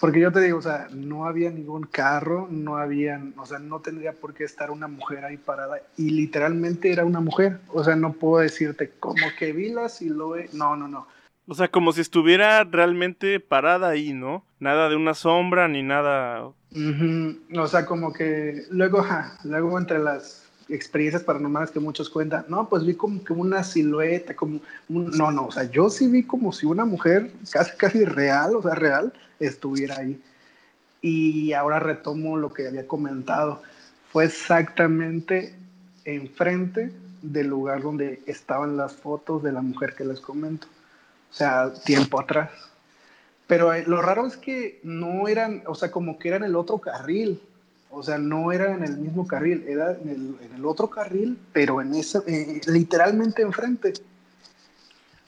Porque yo te digo, o sea, no había ningún carro, no había, o sea, no tendría por qué estar una mujer ahí parada. Y literalmente era una mujer. O sea, no puedo decirte como que vi la silueta. No, no, no o sea, como si estuviera realmente parada ahí, ¿no? Nada de una sombra ni nada. O sea, como que luego, luego entre las experiencias paranormales que muchos cuentan, no, pues vi como que una silueta, como no, no, o sea, yo sí vi como si una mujer casi, casi real, o sea, real, estuviera ahí. Y ahora retomo lo que había comentado, fue exactamente enfrente del lugar donde estaban las fotos de la mujer que les comento o sea, tiempo atrás. Pero eh, lo raro es que no eran, o sea, como que eran el otro carril, o sea, no era en el mismo carril, era en el, en el otro carril, pero en ese, eh, literalmente enfrente.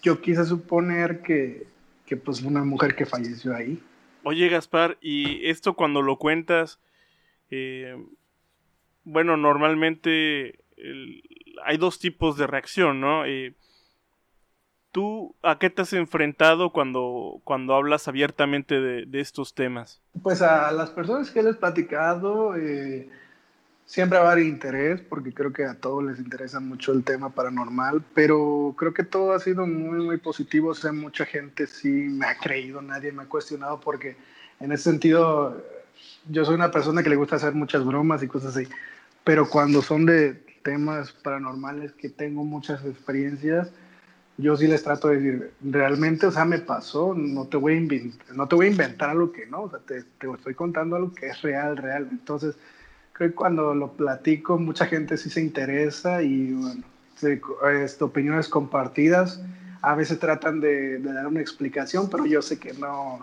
Yo quise suponer que, que, pues, una mujer que falleció ahí. Oye, Gaspar, y esto cuando lo cuentas, eh, bueno, normalmente hay dos tipos de reacción, ¿no? ¿Tú a qué te has enfrentado cuando, cuando hablas abiertamente de, estos temas? Pues a las personas que les he platicado, eh, siempre va a haber interés, porque creo que a todos les interesa mucho el tema paranormal, pero creo que todo ha sido muy, muy positivo. O sea, mucha gente sí me ha creído, nadie me ha cuestionado, porque en ese sentido, yo soy una persona que le gusta hacer muchas bromas y cosas así, pero cuando son de temas paranormales que tengo muchas experiencias, yo sí les trato de decir, realmente, o sea, me pasó, no te voy a inventar, no te voy a inventar algo que no, o sea, te, te, estoy contando algo que es real, real. Entonces, creo que cuando lo platico, mucha gente sí se interesa y, este, opiniones compartidas, a veces tratan de, de, dar una explicación, pero yo sé que no,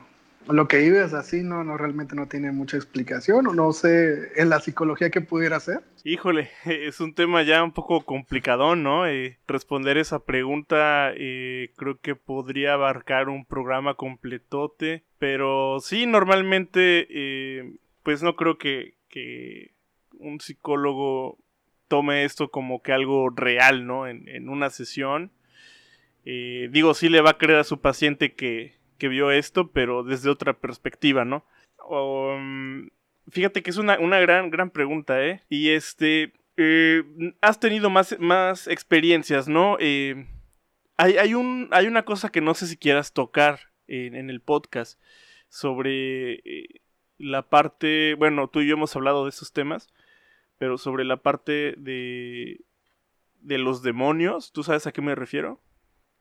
lo que vives así no, no realmente no tiene mucha explicación o no sé en la psicología que pudiera ser. Híjole, es un tema ya un poco complicado, ¿no? Eh, responder esa pregunta eh, creo que podría abarcar un programa completote, pero sí, normalmente eh, pues no creo que, que, un psicólogo tome esto como que algo real, ¿no? En, en una sesión. digo, sí le va a creer a su paciente que que vio esto, pero desde otra perspectiva, ¿no? Um, fíjate que es una, gran, gran pregunta, ¿eh? Y este, eh, has tenido más, más experiencias, ¿no? Eh, hay, hay, un, hay una cosa que no sé si quieras tocar en, el podcast sobre eh, la parte, bueno, tú y yo hemos hablado de esos temas, pero sobre la parte de, de los demonios, ¿tú sabes a qué me refiero?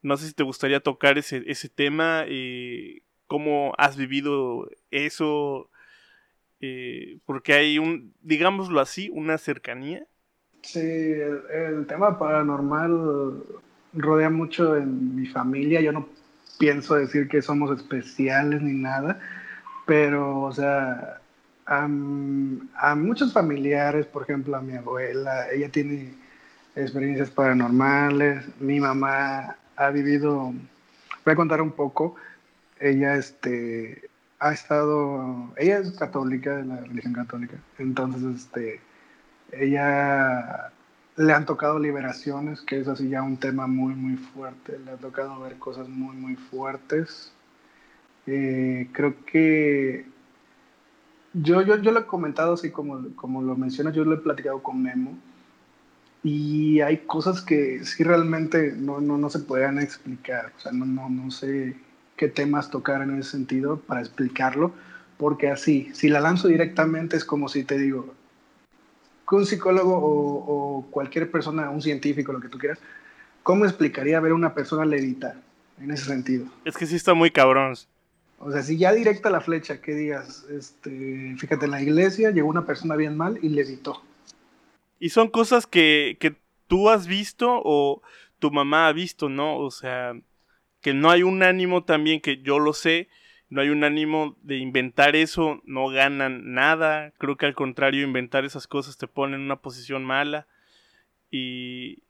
No sé si te gustaría tocar ese, ese tema, y cómo has vivido eso, eh, porque hay un, digámoslo así, una cercanía. Sí, el, tema paranormal rodea mucho en mi familia. Yo no pienso decir que somos especiales ni nada, pero, o sea, a, muchos familiares, por ejemplo, a mi abuela, ella tiene experiencias paranormales, mi mamá ha vivido, voy a contar un poco, ella este, ha estado, ella es católica, de la religión católica, entonces este, ella le han tocado liberaciones, que es así ya un tema muy, muy fuerte. Le ha tocado ver cosas muy, muy fuertes. Eh, creo que yo, yo, yo lo he comentado así como, como lo mencionas, yo lo he platicado con Memo. Y hay cosas que sí realmente no, no, no se pueden explicar. O sea, no, no, no sé qué temas tocar en ese sentido para explicarlo. Porque así, si la lanzo directamente es como si te digo, que un psicólogo o, cualquier persona, un científico, lo que tú quieras, ¿cómo explicaría ver a una persona levitar en ese sentido? Es que sí está muy cabrón. O sea, si ya directa la flecha, que digas, este, fíjate, en la iglesia llegó una persona bien mal y levitó. Y son cosas que, que tú has visto o tu mamá ha visto, ¿no? O sea, que no hay un ánimo también que yo lo sé, no hay un ánimo de inventar eso, no ganan nada. Creo que al contrario, inventar esas cosas te pone en una posición mala. Y,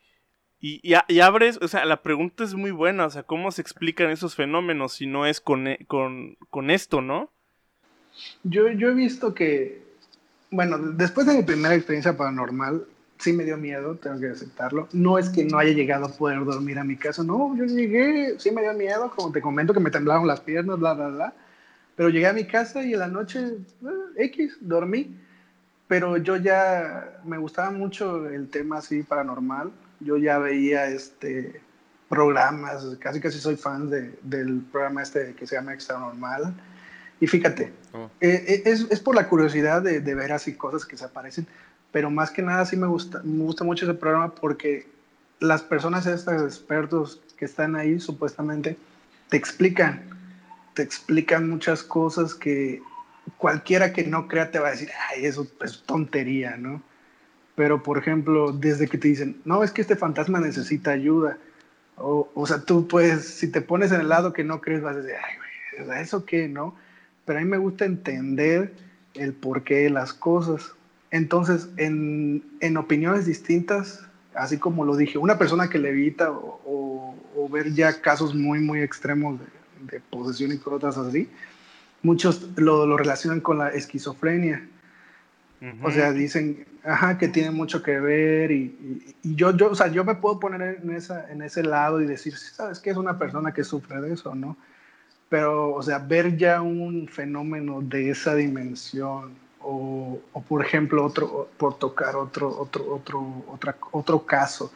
y, y, abres, o sea, la pregunta es muy buena, o sea, ¿cómo se explican esos fenómenos si no es con, e, con, con esto, no? Yo, yo he visto que, bueno, después de mi primera experiencia paranormal, sí me dio miedo, tengo que aceptarlo. No es que no haya llegado a poder dormir a mi casa, no, yo llegué, sí me dio miedo, como te comento que me temblaban las piernas, bla, bla, bla. Pero llegué a mi casa y en la noche, eh, X, dormí. Pero yo ya me gustaba mucho el tema así paranormal. Yo ya veía este programas, casi casi soy fan de, del programa este que se llama Extra Normal. Y fíjate, oh. eh, eh, es, es, por la curiosidad de, de ver así cosas que se aparecen pero más que nada sí me gusta, me gusta mucho ese programa porque las personas, estos expertos que están ahí supuestamente, te explican, te explican muchas cosas que cualquiera que no crea te va a decir, ay, eso es tontería, ¿no? Pero, por ejemplo, desde que te dicen, no, es que este fantasma necesita ayuda, o, o sea, tú puedes, si te pones en el lado que no crees, vas a decir, ay, güey, ¿eso qué, no? Pero a mí me gusta entender el porqué de las cosas. Entonces, en, en, opiniones distintas, así como lo dije, una persona que levita o, o, ver ya casos muy, muy extremos de, de, posesión y cosas así, muchos lo, lo relacionan con la esquizofrenia. O sea, dicen, ajá, que tiene mucho que ver y, y, yo, yo, o sea, yo me puedo poner en, esa, en ese lado y decir, ¿sabes qué? Es una persona que sufre de eso, ¿no? Pero, o sea, ver ya un fenómeno de esa dimensión, o, por ejemplo, otro, por tocar otro, otro, otro, otra, otro caso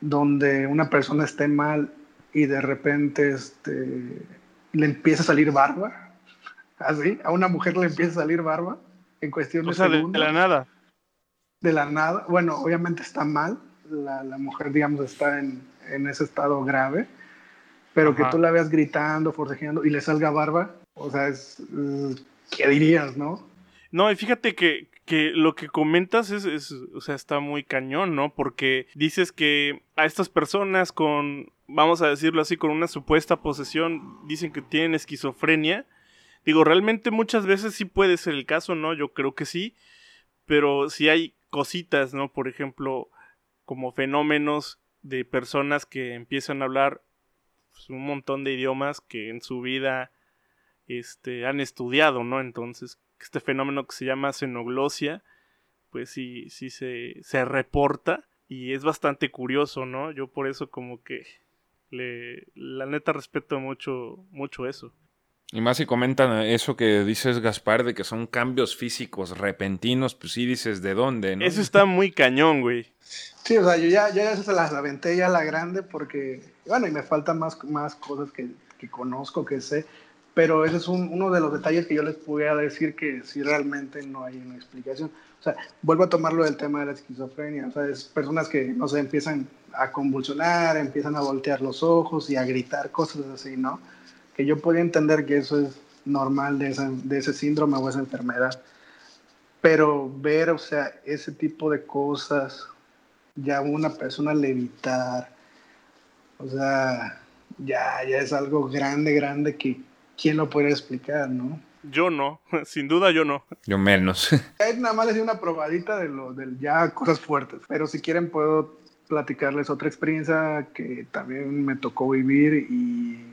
donde una persona esté mal y de repente este, le empieza a salir barba, así, a una mujer le empieza a salir barba en cuestión de segundos. De, la nada. De la nada, bueno, obviamente está mal, la, la mujer, digamos, está en, en, ese estado grave, pero que tú la veas gritando, forcejeando y le salga barba, o sea, es, ¿qué dirías, no? No, y fíjate que, que lo que comentas es, es, o sea, está muy cañón, ¿no? Porque dices que a estas personas con, vamos a decirlo así, con una supuesta posesión, dicen que tienen esquizofrenia. Digo, realmente muchas veces sí puede ser el caso, ¿no? Yo creo que sí. Pero si hay cositas, ¿no? Por ejemplo, como fenómenos de personas que empiezan a hablar pues, un montón de idiomas que en su vida este, han estudiado, ¿no? Entonces, este fenómeno que se llama xenoglosia, pues sí, sí se, se reporta y es bastante curioso, ¿no? Yo por eso como que le, la neta respeto mucho, mucho eso. Y más si comentan eso que dices, Gaspar, de que son cambios físicos repentinos, pues sí dices de dónde, ¿no? Eso está muy cañón, güey. Sí, o sea, yo ya, ya se las aventé ya la grande porque, bueno, y me faltan más, más cosas que, que conozco, que sé pero ese es uno de los detalles que yo les pudiera decir que si realmente no hay una explicación. O sea, vuelvo a tomarlo del tema de la esquizofrenia. O sea, es personas que, no sé, empiezan a convulsionar, empiezan a voltear los ojos y a gritar cosas así, ¿no? Que yo podía entender que eso es normal de, de ese síndrome o esa enfermedad. Pero ver, o sea, ese tipo de cosas, ya una persona levitar, o sea, ya, ya es algo grande, grande que, ¿quién lo puede explicar, no? Yo no, sin duda yo no. Yo menos. Nada más les una probadita de lo del ya cosas fuertes, pero si quieren puedo platicarles otra experiencia que también me tocó vivir y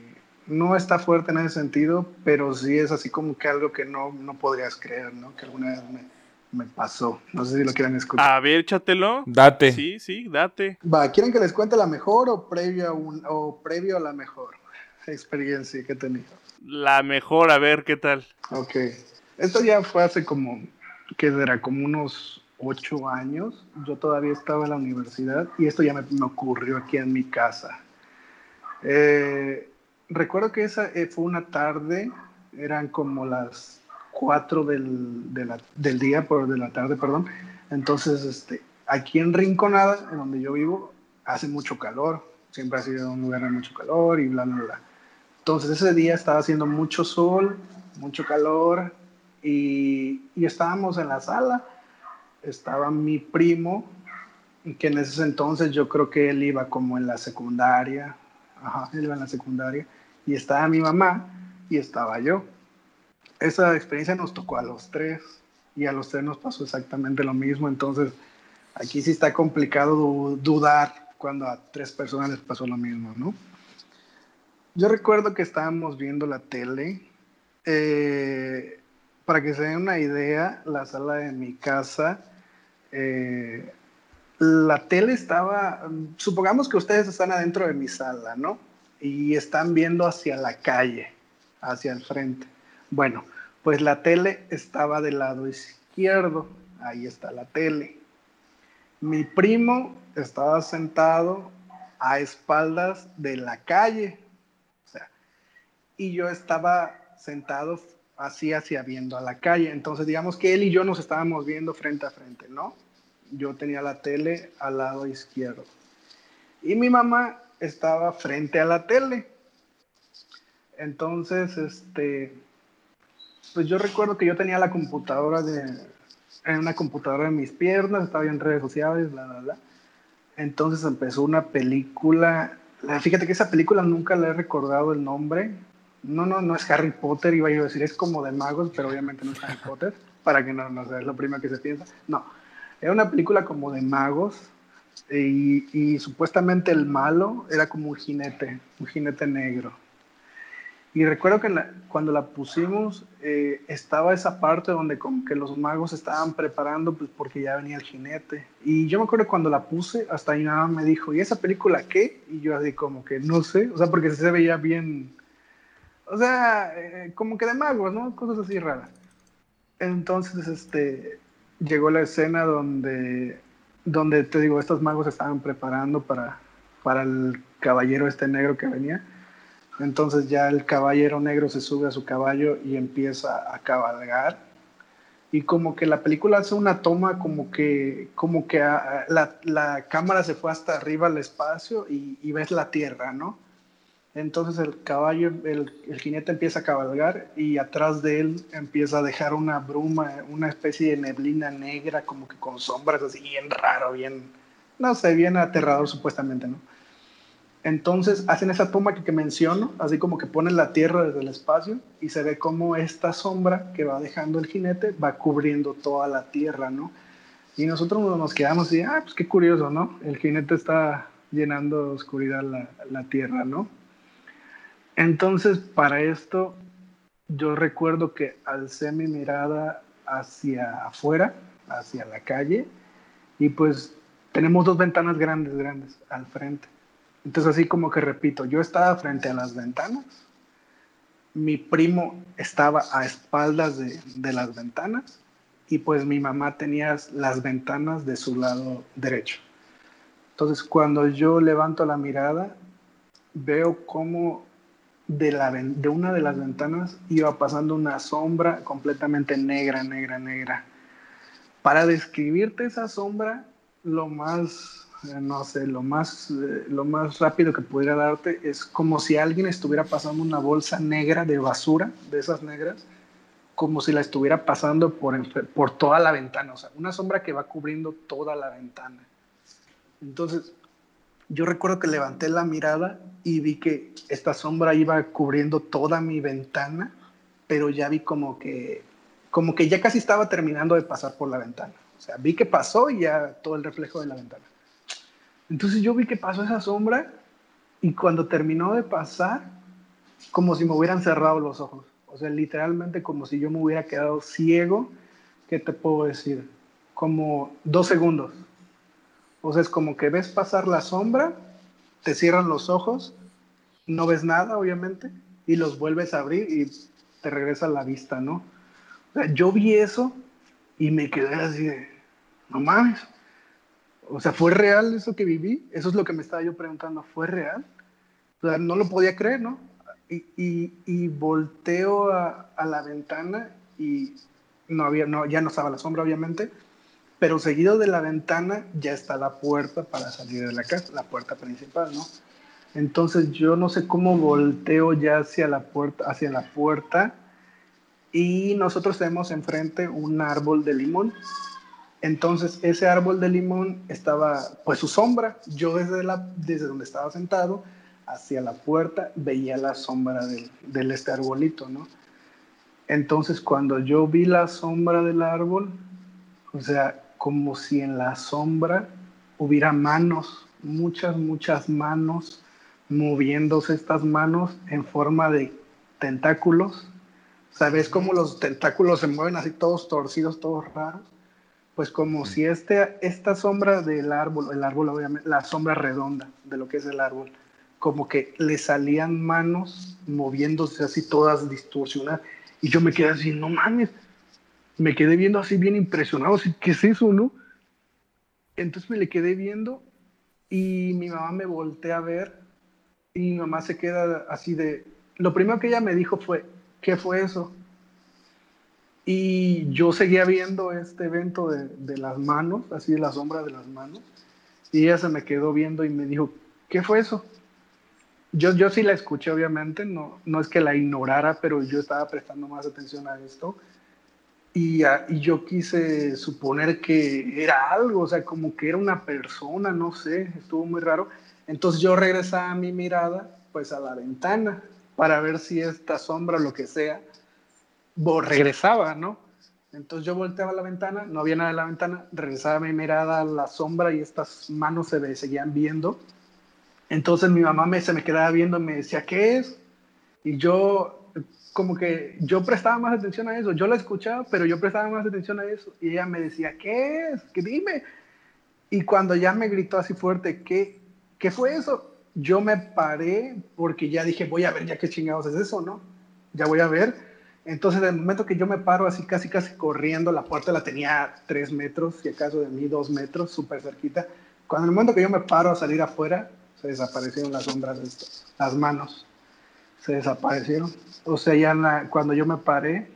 no está fuerte en ese sentido, pero sí es así como que algo que no, no podrías creer, ¿no? Que alguna vez me, me pasó. No sé si lo quieren escuchar. A ver, échatelo. Date. Sí, sí, date. Va, ¿quieren que les cuente la mejor o previo a, un, o previo a la mejor experiencia que he tenido? La mejor, a ver qué tal. Ok. Esto ya fue hace como, ¿qué era? Como unos ocho años. Yo todavía estaba en la universidad y esto ya me, me ocurrió aquí en mi casa. Eh, recuerdo que esa eh, fue una tarde, eran como las 4 del, del día, por de la tarde, perdón. Entonces, este, aquí en Rinconada, en donde yo vivo, hace mucho calor. Siempre ha sido un lugar de mucho calor y bla, bla, bla. Entonces, ese día estaba haciendo mucho sol, mucho calor y, y estábamos en la sala. Estaba mi primo, que en ese entonces yo creo que él iba como en la secundaria. Ajá, él iba en la secundaria. Y estaba mi mamá y estaba yo esa experiencia nos tocó a los tres y a los tres nos pasó exactamente lo mismo. Entonces, aquí sí está complicado du- dudar cuando a tres personas les pasó lo mismo, ¿no? Yo recuerdo que estábamos viendo la tele. eh, para que se den una idea, la sala de mi casa, eh, la tele estaba, supongamos que ustedes están adentro de mi sala, ¿no? Y están viendo hacia la calle, hacia el frente. Bueno, pues la tele estaba del lado izquierdo, ahí está la tele. Mi primo estaba sentado a espaldas de la calle, o sea, y yo estaba sentado así hacia viendo a la calle. Entonces, digamos que él y yo nos estábamos viendo frente a frente, ¿no? Yo tenía la tele al lado izquierdo. Y mi mamá estaba frente a la tele. Entonces, este, pues yo recuerdo que yo tenía la computadora de, en una computadora de mis piernas, estaba en redes sociales, bla, bla, bla. Entonces empezó una película, la- fíjate que esa película nunca le he recordado el nombre. No, no, no es Harry Potter, iba yo a decir, es como de magos, pero obviamente no es Harry Potter, para que no, no sea lo primero que se piensa. No, era una película como de magos y, supuestamente el malo era como un jinete, un jinete negro. Y recuerdo que cuando la pusimos, eh, estaba esa parte donde como que los magos estaban preparando, pues porque ya venía el jinete. Y yo me acuerdo cuando la puse, hasta mi mamá me dijo, ¿y esa película qué? Y yo así como que no sé, o sea, porque se veía bien, o sea, eh, como que de magos, ¿no? Cosas así raras. Entonces, este, llegó la escena donde, donde te digo, estos magos estaban preparando para, para el caballero este negro que venía. Entonces ya el caballero negro se sube a su caballo y empieza a cabalgar. Y como que la película hace una toma como que, como que a- la, la cámara se fue hasta arriba al espacio y, y ves la tierra, ¿no? Entonces el caballo, el, jinete empieza a cabalgar y atrás de él empieza a dejar una bruma, una especie de neblina negra, como que con sombras así, bien raro, bien, no sé, bien aterrador supuestamente, ¿no? Entonces hacen esa toma que, que menciono, así como que ponen la tierra desde el espacio y se ve como esta sombra que va dejando el jinete va cubriendo toda la tierra, ¿no? Y nosotros nos quedamos así, ah, pues qué curioso, ¿no? El jinete está llenando de oscuridad la, la tierra, ¿no? Entonces, para esto, yo recuerdo que alcé mi mirada hacia afuera, hacia la calle, y pues tenemos dos ventanas grandes, grandes al frente. Entonces, así como que repito, yo estaba frente a las ventanas, mi primo estaba a espaldas de, de las ventanas, y pues mi mamá tenía las ventanas de su lado derecho. Entonces, cuando yo levanto la mirada, veo cómo de, la, de una de las ventanas iba pasando una sombra completamente negra, negra, negra. Para describirte esa sombra, lo más, eh, no sé, lo más, eh, lo más rápido que pudiera darte es como si alguien estuviera pasando una bolsa negra de basura, de esas negras, como si la estuviera pasando por, por toda la ventana, o sea, una sombra que va cubriendo toda la ventana. Entonces, yo recuerdo que levanté la mirada y vi que esta sombra iba cubriendo toda mi ventana, pero ya vi como que, como que ya casi estaba terminando de pasar por la ventana. O sea, vi que pasó y ya todo el reflejo de la ventana. Entonces yo vi que pasó esa sombra y cuando terminó de pasar, como si me hubieran cerrado los ojos. O sea, literalmente como si yo me hubiera quedado ciego ¿qué te puedo decir? Como dos segundos. O sea, es como que ves pasar la sombra, te cierran los ojos, no ves nada, obviamente, y los vuelves a abrir y te regresa la vista, ¿no? O sea, yo vi eso y me quedé así de, no mames. O sea, ¿fue real eso que viví? Eso es lo que me estaba yo preguntando, ¿fue real? O sea, no lo podía creer, ¿no? Y, y, volteo a, a, la ventana y no había, no, ya no estaba la sombra, obviamente, pero seguido de la ventana ya está la puerta para salir de la casa, la puerta principal, ¿no? Entonces yo no sé cómo volteo ya hacia la puerta, hacia la puerta y nosotros tenemos enfrente un árbol de limón. Entonces ese árbol de limón estaba, pues su sombra, yo desde, la, desde donde estaba sentado hacia la puerta veía la sombra del, del este arbolito, ¿no? Entonces cuando yo vi la sombra del árbol, o sea, como si en la sombra hubiera manos, muchas, muchas manos, moviéndose estas manos en forma de tentáculos. ¿Sabes cómo los tentáculos se mueven así todos torcidos, todos raros? Pues como si este, esta sombra del árbol, el árbol obviamente, la sombra redonda de lo que es el árbol, como que le salían manos moviéndose así todas distorsionadas. Y yo me quedé así, no mames, me quedé viendo así bien impresionado, así, ¿qué es eso, no? Entonces me le quedé viendo y mi mamá me voltea a ver y mi mamá se queda así de... Lo primero que ella me dijo fue, ¿qué fue eso? Y yo seguía viendo este evento de, de las manos, así de la sombra de las manos, y ella se me quedó viendo y me dijo, ¿qué fue eso? Yo, yo sí la escuché, obviamente, no, no es que la ignorara, pero yo estaba prestando más atención a esto y, yo quise suponer que era algo, o sea, como que era una persona, no sé, estuvo muy raro. Entonces yo regresaba mi mirada pues a la ventana para ver si esta sombra lo que sea regresaba, ¿no? Entonces yo volteaba a la ventana, no había nada en la ventana, regresaba mi mirada a la sombra y estas manos se seguían viendo. Entonces mi mamá me, se me quedaba viendo y me decía, ¿qué es? Y yo como que yo prestaba más atención a eso. Yo la escuchaba, pero yo prestaba más atención a eso. Y ella me decía, ¿qué es? ¿Qué dime? Y cuando ya me gritó así fuerte, ¿qué, ¿qué fue eso? Yo me paré porque ya dije, voy a ver ya qué chingados es eso, ¿no? Ya voy a ver. Entonces, en el momento que yo me paro así casi casi corriendo, la puerta la tenía tres metros, si acaso de mí dos metros, súper cerquita. Cuando en el momento que yo me paro a salir afuera, se desaparecieron las sombras las manos se desaparecieron. O sea, ya cuando yo me paré,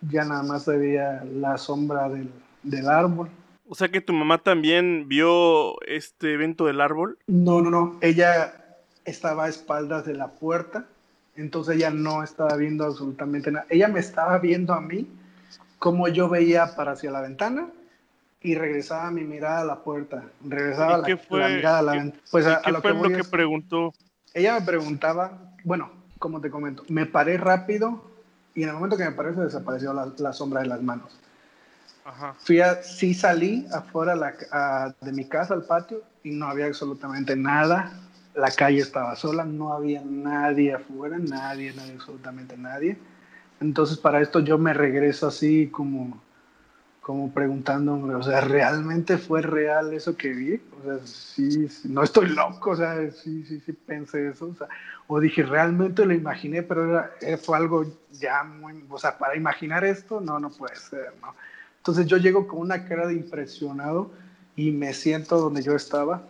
ya nada más se veía la sombra del, del árbol. O sea que tu mamá también vio este evento del árbol. No, no, no. Ella estaba a espaldas de la puerta, entonces ella no estaba viendo absolutamente nada. Ella me estaba viendo a mí como yo veía para hacia la ventana y regresaba mi mirada a la puerta. Regresaba la, mirada a la ventana. Pues a, ¿qué lo fue que lo que preguntó? Ella me preguntaba, bueno, como te comento, me paré rápido y en el momento que me paré se desapareció la, sombra de las manos. Ajá. Fui a, sí salí afuera de mi casa al patio y no había absolutamente nada. La calle estaba sola, no había nadie afuera, nadie, nadie, absolutamente nadie. Entonces para esto yo me regreso así como como preguntándome, o sea, ¿realmente fue real eso que vi? O sea, sí, no estoy loco, o sea, sí, sí, sí pensé eso, o, sea, o dije, realmente lo imaginé, pero era, eh, fue algo ya muy, o sea, para imaginar esto, no, no puede ser, ¿no? Entonces yo llego con una cara de impresionado y me siento donde yo estaba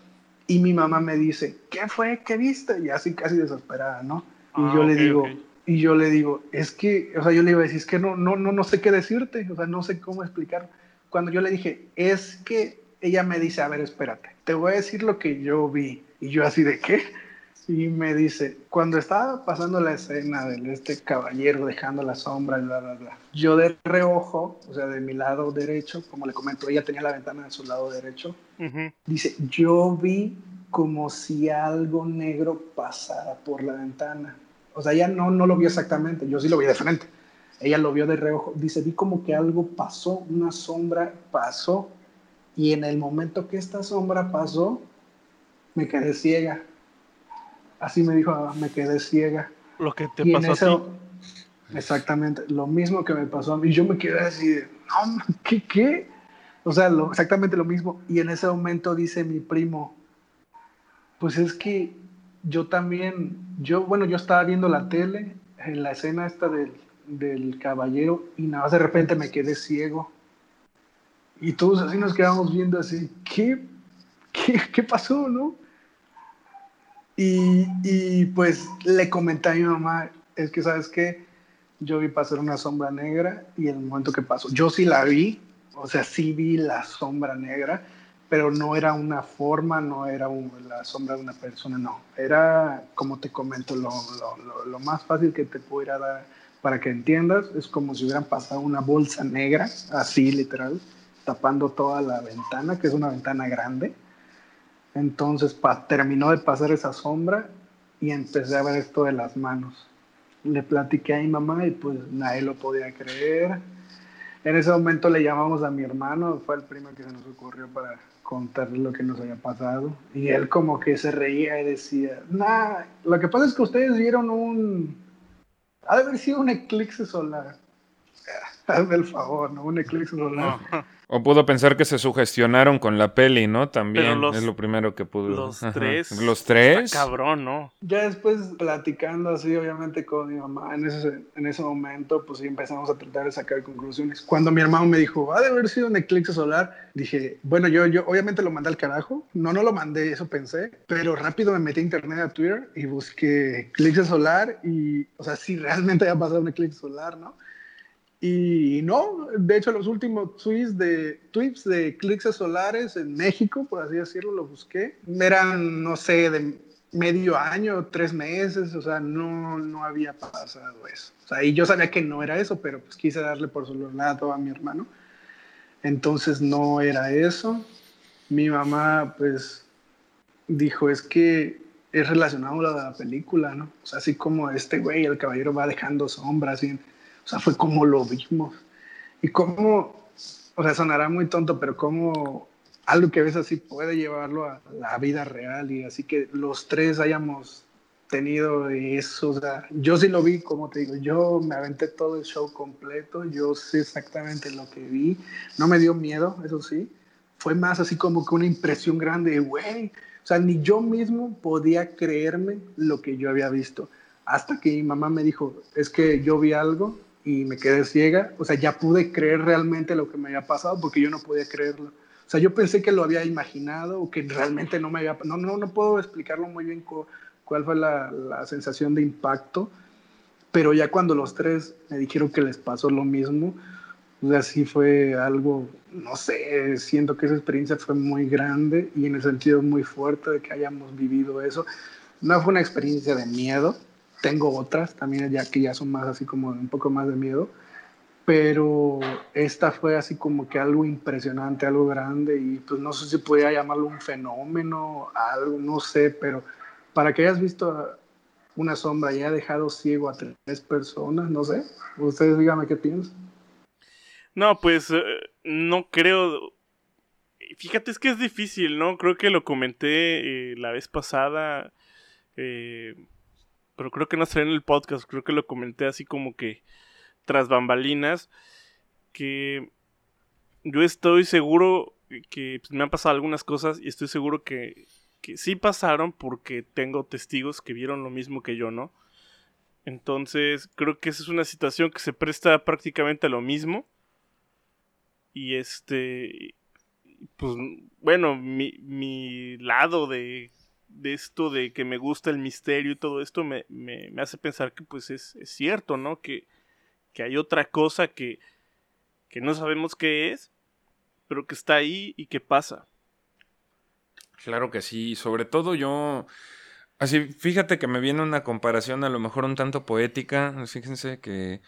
y mi mamá me dice, ¿qué fue? ¿Qué viste? Y así casi desesperada, ¿no? Y ah, yo le digo, y yo le digo, es que, o sea, yo le iba a decir, es que no, no, no, no sé qué decirte, o sea, no sé cómo explicar. Cuando yo le dije, es que ella me dice, a ver, espérate, te voy a decir lo que yo vi. Y yo así de qué? Y me dice, cuando estaba pasando la escena de este caballero dejando la sombra, bla, bla, bla, yo de reojo, o sea, de mi lado derecho, como le comento, ella tenía la ventana de su lado derecho, dice, yo vi como si algo negro pasara por la ventana o sea, ella no, no lo vio exactamente, yo sí lo vi de frente. Ella lo vio de reojo. Dice, vi como que algo pasó, una sombra pasó. Y en el momento que esta sombra pasó, me quedé ciega. Así me dijo, me quedé ciega. Lo que te pasó Exactamente, lo mismo que me pasó a mí. Yo me quedé así de, no, ¿qué? qué? O sea, lo, exactamente lo mismo. Y en ese momento dice mi primo, pues es que yo también, yo, bueno, yo estaba viendo la tele, en la escena esta del, del caballero, y nada más de repente me quedé ciego. Y todos así nos quedamos viendo así, ¿qué, qué, qué pasó, no? Y, y, pues le comenté a mi mamá, es que, ¿sabes qué? Yo vi pasar una sombra negra y el momento que pasó, yo sí la vi, o sea, sí vi la sombra negra, pero no era una forma, no era la sombra de una persona, no. Era, como te comento, lo, lo, lo, más fácil que te pudiera dar para que entiendas, es como si hubieran pasado una bolsa negra, así literal, tapando toda la ventana, que es una ventana grande. Entonces pa, terminó de pasar esa sombra y empecé a ver esto de las manos. Le platiqué a mi mamá y pues nadie lo podía creer en ese momento le llamamos a mi hermano, fue el primo que se nos ocurrió para contarle lo que nos había pasado. Y él como que se reía y decía, nah, lo que pasa es que ustedes vieron un... Ha de haber sido un eclipse solar. Hazme el favor, ¿no? Un eclipse solar. O pudo pensar que se sugestionaron con la peli, ¿no? También es lo primero que pudo. Los tres. Los tres. Está cabrón, ¿no? Ya después platicando así, obviamente, con mi mamá, en ese, en ese momento, pues sí empezamos a tratar de sacar conclusiones. Cuando mi hermano me dijo, ha de haber sido un eclipse solar, dije, bueno, yo, yo obviamente lo mandé al carajo. No, no lo mandé, eso pensé. Pero rápido me metí a internet, a Twitter, y busqué eclipse solar y, o sea, si realmente había pasado un eclipse solar, ¿no? Y no, de hecho los últimos tweets de, tweets de eclipses solares en México, por así decirlo, lo busqué. Eran, no sé, de medio año, tres meses, o sea, no, no había pasado eso. O sea, y yo sabía que no era eso, pero pues quise darle por su lado a mi hermano. Entonces no era eso. Mi mamá pues dijo, es que es relacionado a la película, ¿no? O sea, así como este güey, el caballero va dejando sombras y o sea, fue como lo vimos. Y cómo, o sea, sonará muy tonto, pero cómo algo que ves así puede llevarlo a la vida real y así que los tres hayamos tenido eso. O sea, yo sí lo vi, como te digo, yo me aventé todo el show completo, yo sé exactamente lo que vi. No me dio miedo, eso sí. Fue más así como que una impresión grande, güey. O sea, ni yo mismo podía creerme lo que yo había visto. Hasta que mi mamá me dijo, es que yo vi algo y me quedé ciega. O sea, ya pude creer realmente lo que me había pasado porque yo no podía creerlo. O sea, yo pensé que lo había imaginado o que realmente no me había... No, no, no puedo explicarlo muy bien cuál fue la, la, sensación de impacto, pero ya cuando los tres me dijeron que les pasó lo mismo, o sea, sí fue algo, no sé, siento que esa experiencia fue muy grande y en el sentido muy fuerte de que hayamos vivido eso. No fue una experiencia de miedo, tengo otras también ya que ya son más así como un poco más de miedo, pero esta fue así como que algo impresionante, algo grande y pues no sé si podía llamarlo un fenómeno, algo, no sé, pero para que hayas visto una sombra y haya dejado ciego a tres personas, no sé, ustedes díganme qué piensan. No, pues eh, no creo, fíjate es que es difícil, ¿no? Creo que lo comenté eh, la vez pasada. Eh, pero creo que no salió en el podcast, creo que lo comenté así como que tras bambalinas, que yo estoy seguro que pues, me han pasado algunas cosas y estoy seguro que, que sí pasaron porque tengo testigos que vieron lo mismo que yo, ¿no? Entonces creo que esa es una situación que se presta prácticamente a lo mismo. Y este, pues bueno, mi, mi lado de de esto de que me gusta el misterio y todo esto me, me, me hace pensar que pues es, es cierto, ¿no? Que, que, hay otra cosa que, que no sabemos qué es, pero que está ahí y que pasa. Claro que sí, sobre todo yo... Así, fíjate que me viene una comparación a lo mejor un tanto poética, fíjense que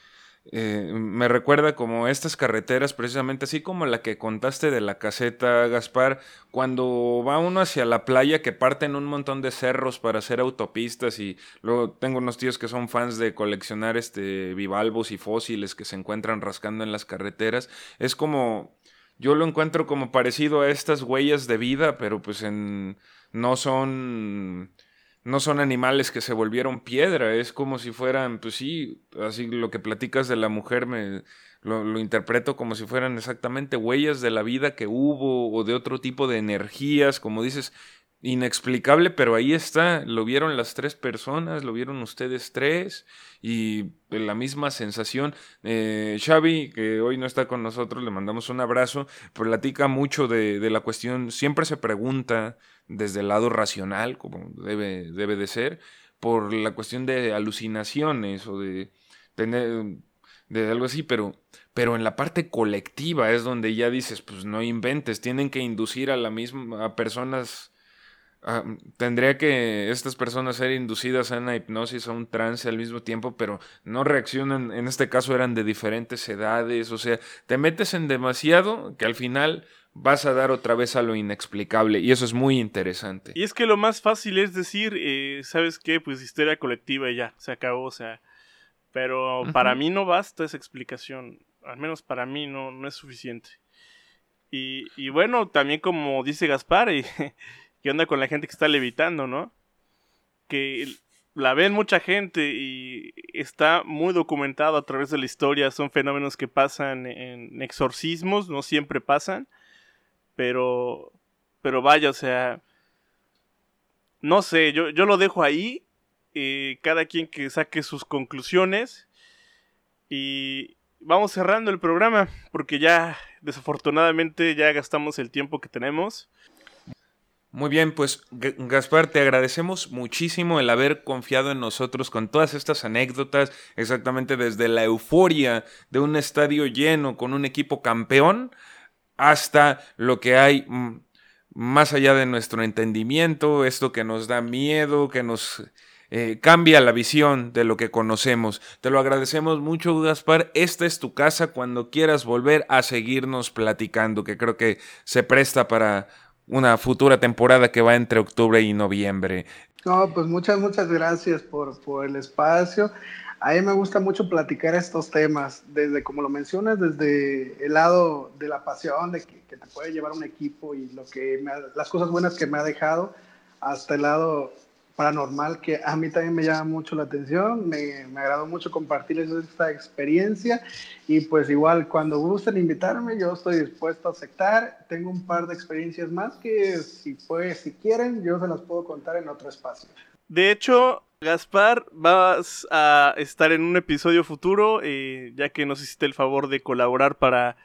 eh, me recuerda como estas carreteras, precisamente así como la que contaste de la caseta, Gaspar, cuando va uno hacia la playa que parten un montón de cerros para hacer autopistas y luego tengo unos tíos que son fans de coleccionar este bivalvos y fósiles que se encuentran rascando en las carreteras. Es como, yo lo encuentro como parecido a estas huellas de vida, pero pues en, no son no son animales que se volvieron piedra, es como si fueran, pues sí, así lo que platicas de la mujer me lo, lo, interpreto como si fueran exactamente huellas de la vida que hubo o de otro tipo de energías, como dices, inexplicable, pero ahí está, lo vieron las tres personas, lo vieron ustedes tres y la misma sensación. Eh, Xavi, que hoy no está con nosotros, le mandamos un abrazo, platica mucho de, de, la cuestión, siempre se pregunta desde el lado racional, como debe, debe de ser, por la cuestión de alucinaciones o de tener de algo así, pero, pero en la parte colectiva es donde ya dices, pues no inventes, tienen que inducir a la misma, a personas Ah, tendría que estas personas ser inducidas a una hipnosis, a un trance al mismo tiempo, pero no reaccionan, en este caso eran de diferentes edades, o sea, te metes en demasiado que al final vas a dar otra vez a lo inexplicable y eso es muy interesante. Y es que lo más fácil es decir, eh, ¿sabes qué? Pues histeria colectiva y ya, se acabó, o sea, pero para mí no basta esa explicación, al menos para mí no, no es suficiente. Y, y bueno, también como dice Gaspar, y qué onda con la gente que está levitando, ¿no? Que la ven mucha gente y está muy documentado a través de la historia. Son fenómenos que pasan en exorcismos, no siempre pasan. Pero, pero vaya, o sea, no sé, yo, yo lo dejo ahí. Eh, cada quien que saque sus conclusiones. Y vamos cerrando el programa porque ya, desafortunadamente, ya gastamos el tiempo que tenemos. Muy bien, pues Gaspar, te agradecemos muchísimo el haber confiado en nosotros con todas estas anécdotas, exactamente desde la euforia de un estadio lleno con un equipo campeón hasta lo que hay mm, más allá de nuestro entendimiento, esto que nos da miedo, que nos eh, cambia la visión de lo que conocemos. Te lo agradecemos mucho, Gaspar. Esta es tu casa cuando quieras volver a seguirnos platicando, que creo que se presta para una futura temporada que va entre octubre y noviembre. No, pues muchas, muchas gracias por, por el espacio. A mí me gusta mucho platicar estos temas, desde como lo mencionas, desde el lado de la pasión, de que, que te puede llevar un equipo y lo que me ha, las cosas buenas que me ha dejado, hasta el lado paranormal que a mí también me llama mucho la atención. Me, me agradó mucho compartirles esta experiencia y pues igual cuando gusten invitarme yo estoy dispuesto a aceptar. Tengo un par de experiencias más que si, pues, si quieren yo se las puedo contar en otro espacio. De hecho, Gaspar, vas a estar en un episodio futuro, eh, ya que nos hiciste el favor de colaborar para,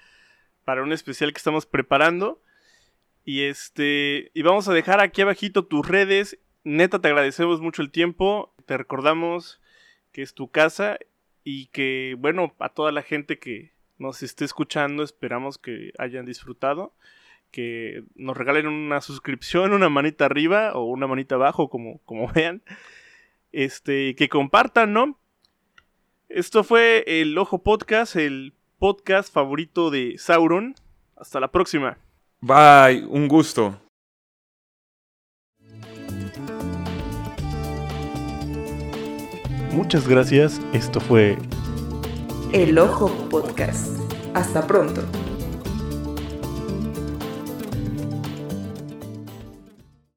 para un especial que estamos preparando. Y este. Y vamos a dejar aquí abajito tus redes neta, te agradecemos mucho el tiempo. Te recordamos que es tu casa y que, bueno, a toda la gente que nos esté escuchando, esperamos que hayan disfrutado. Que nos regalen una suscripción, una manita arriba o una manita abajo, como, como vean. Este, que compartan, ¿no? Esto fue el Ojo Podcast, el podcast favorito de Sauron. Hasta la próxima. Bye, un gusto. Muchas gracias. Esto fue El Ojo Podcast. Hasta pronto.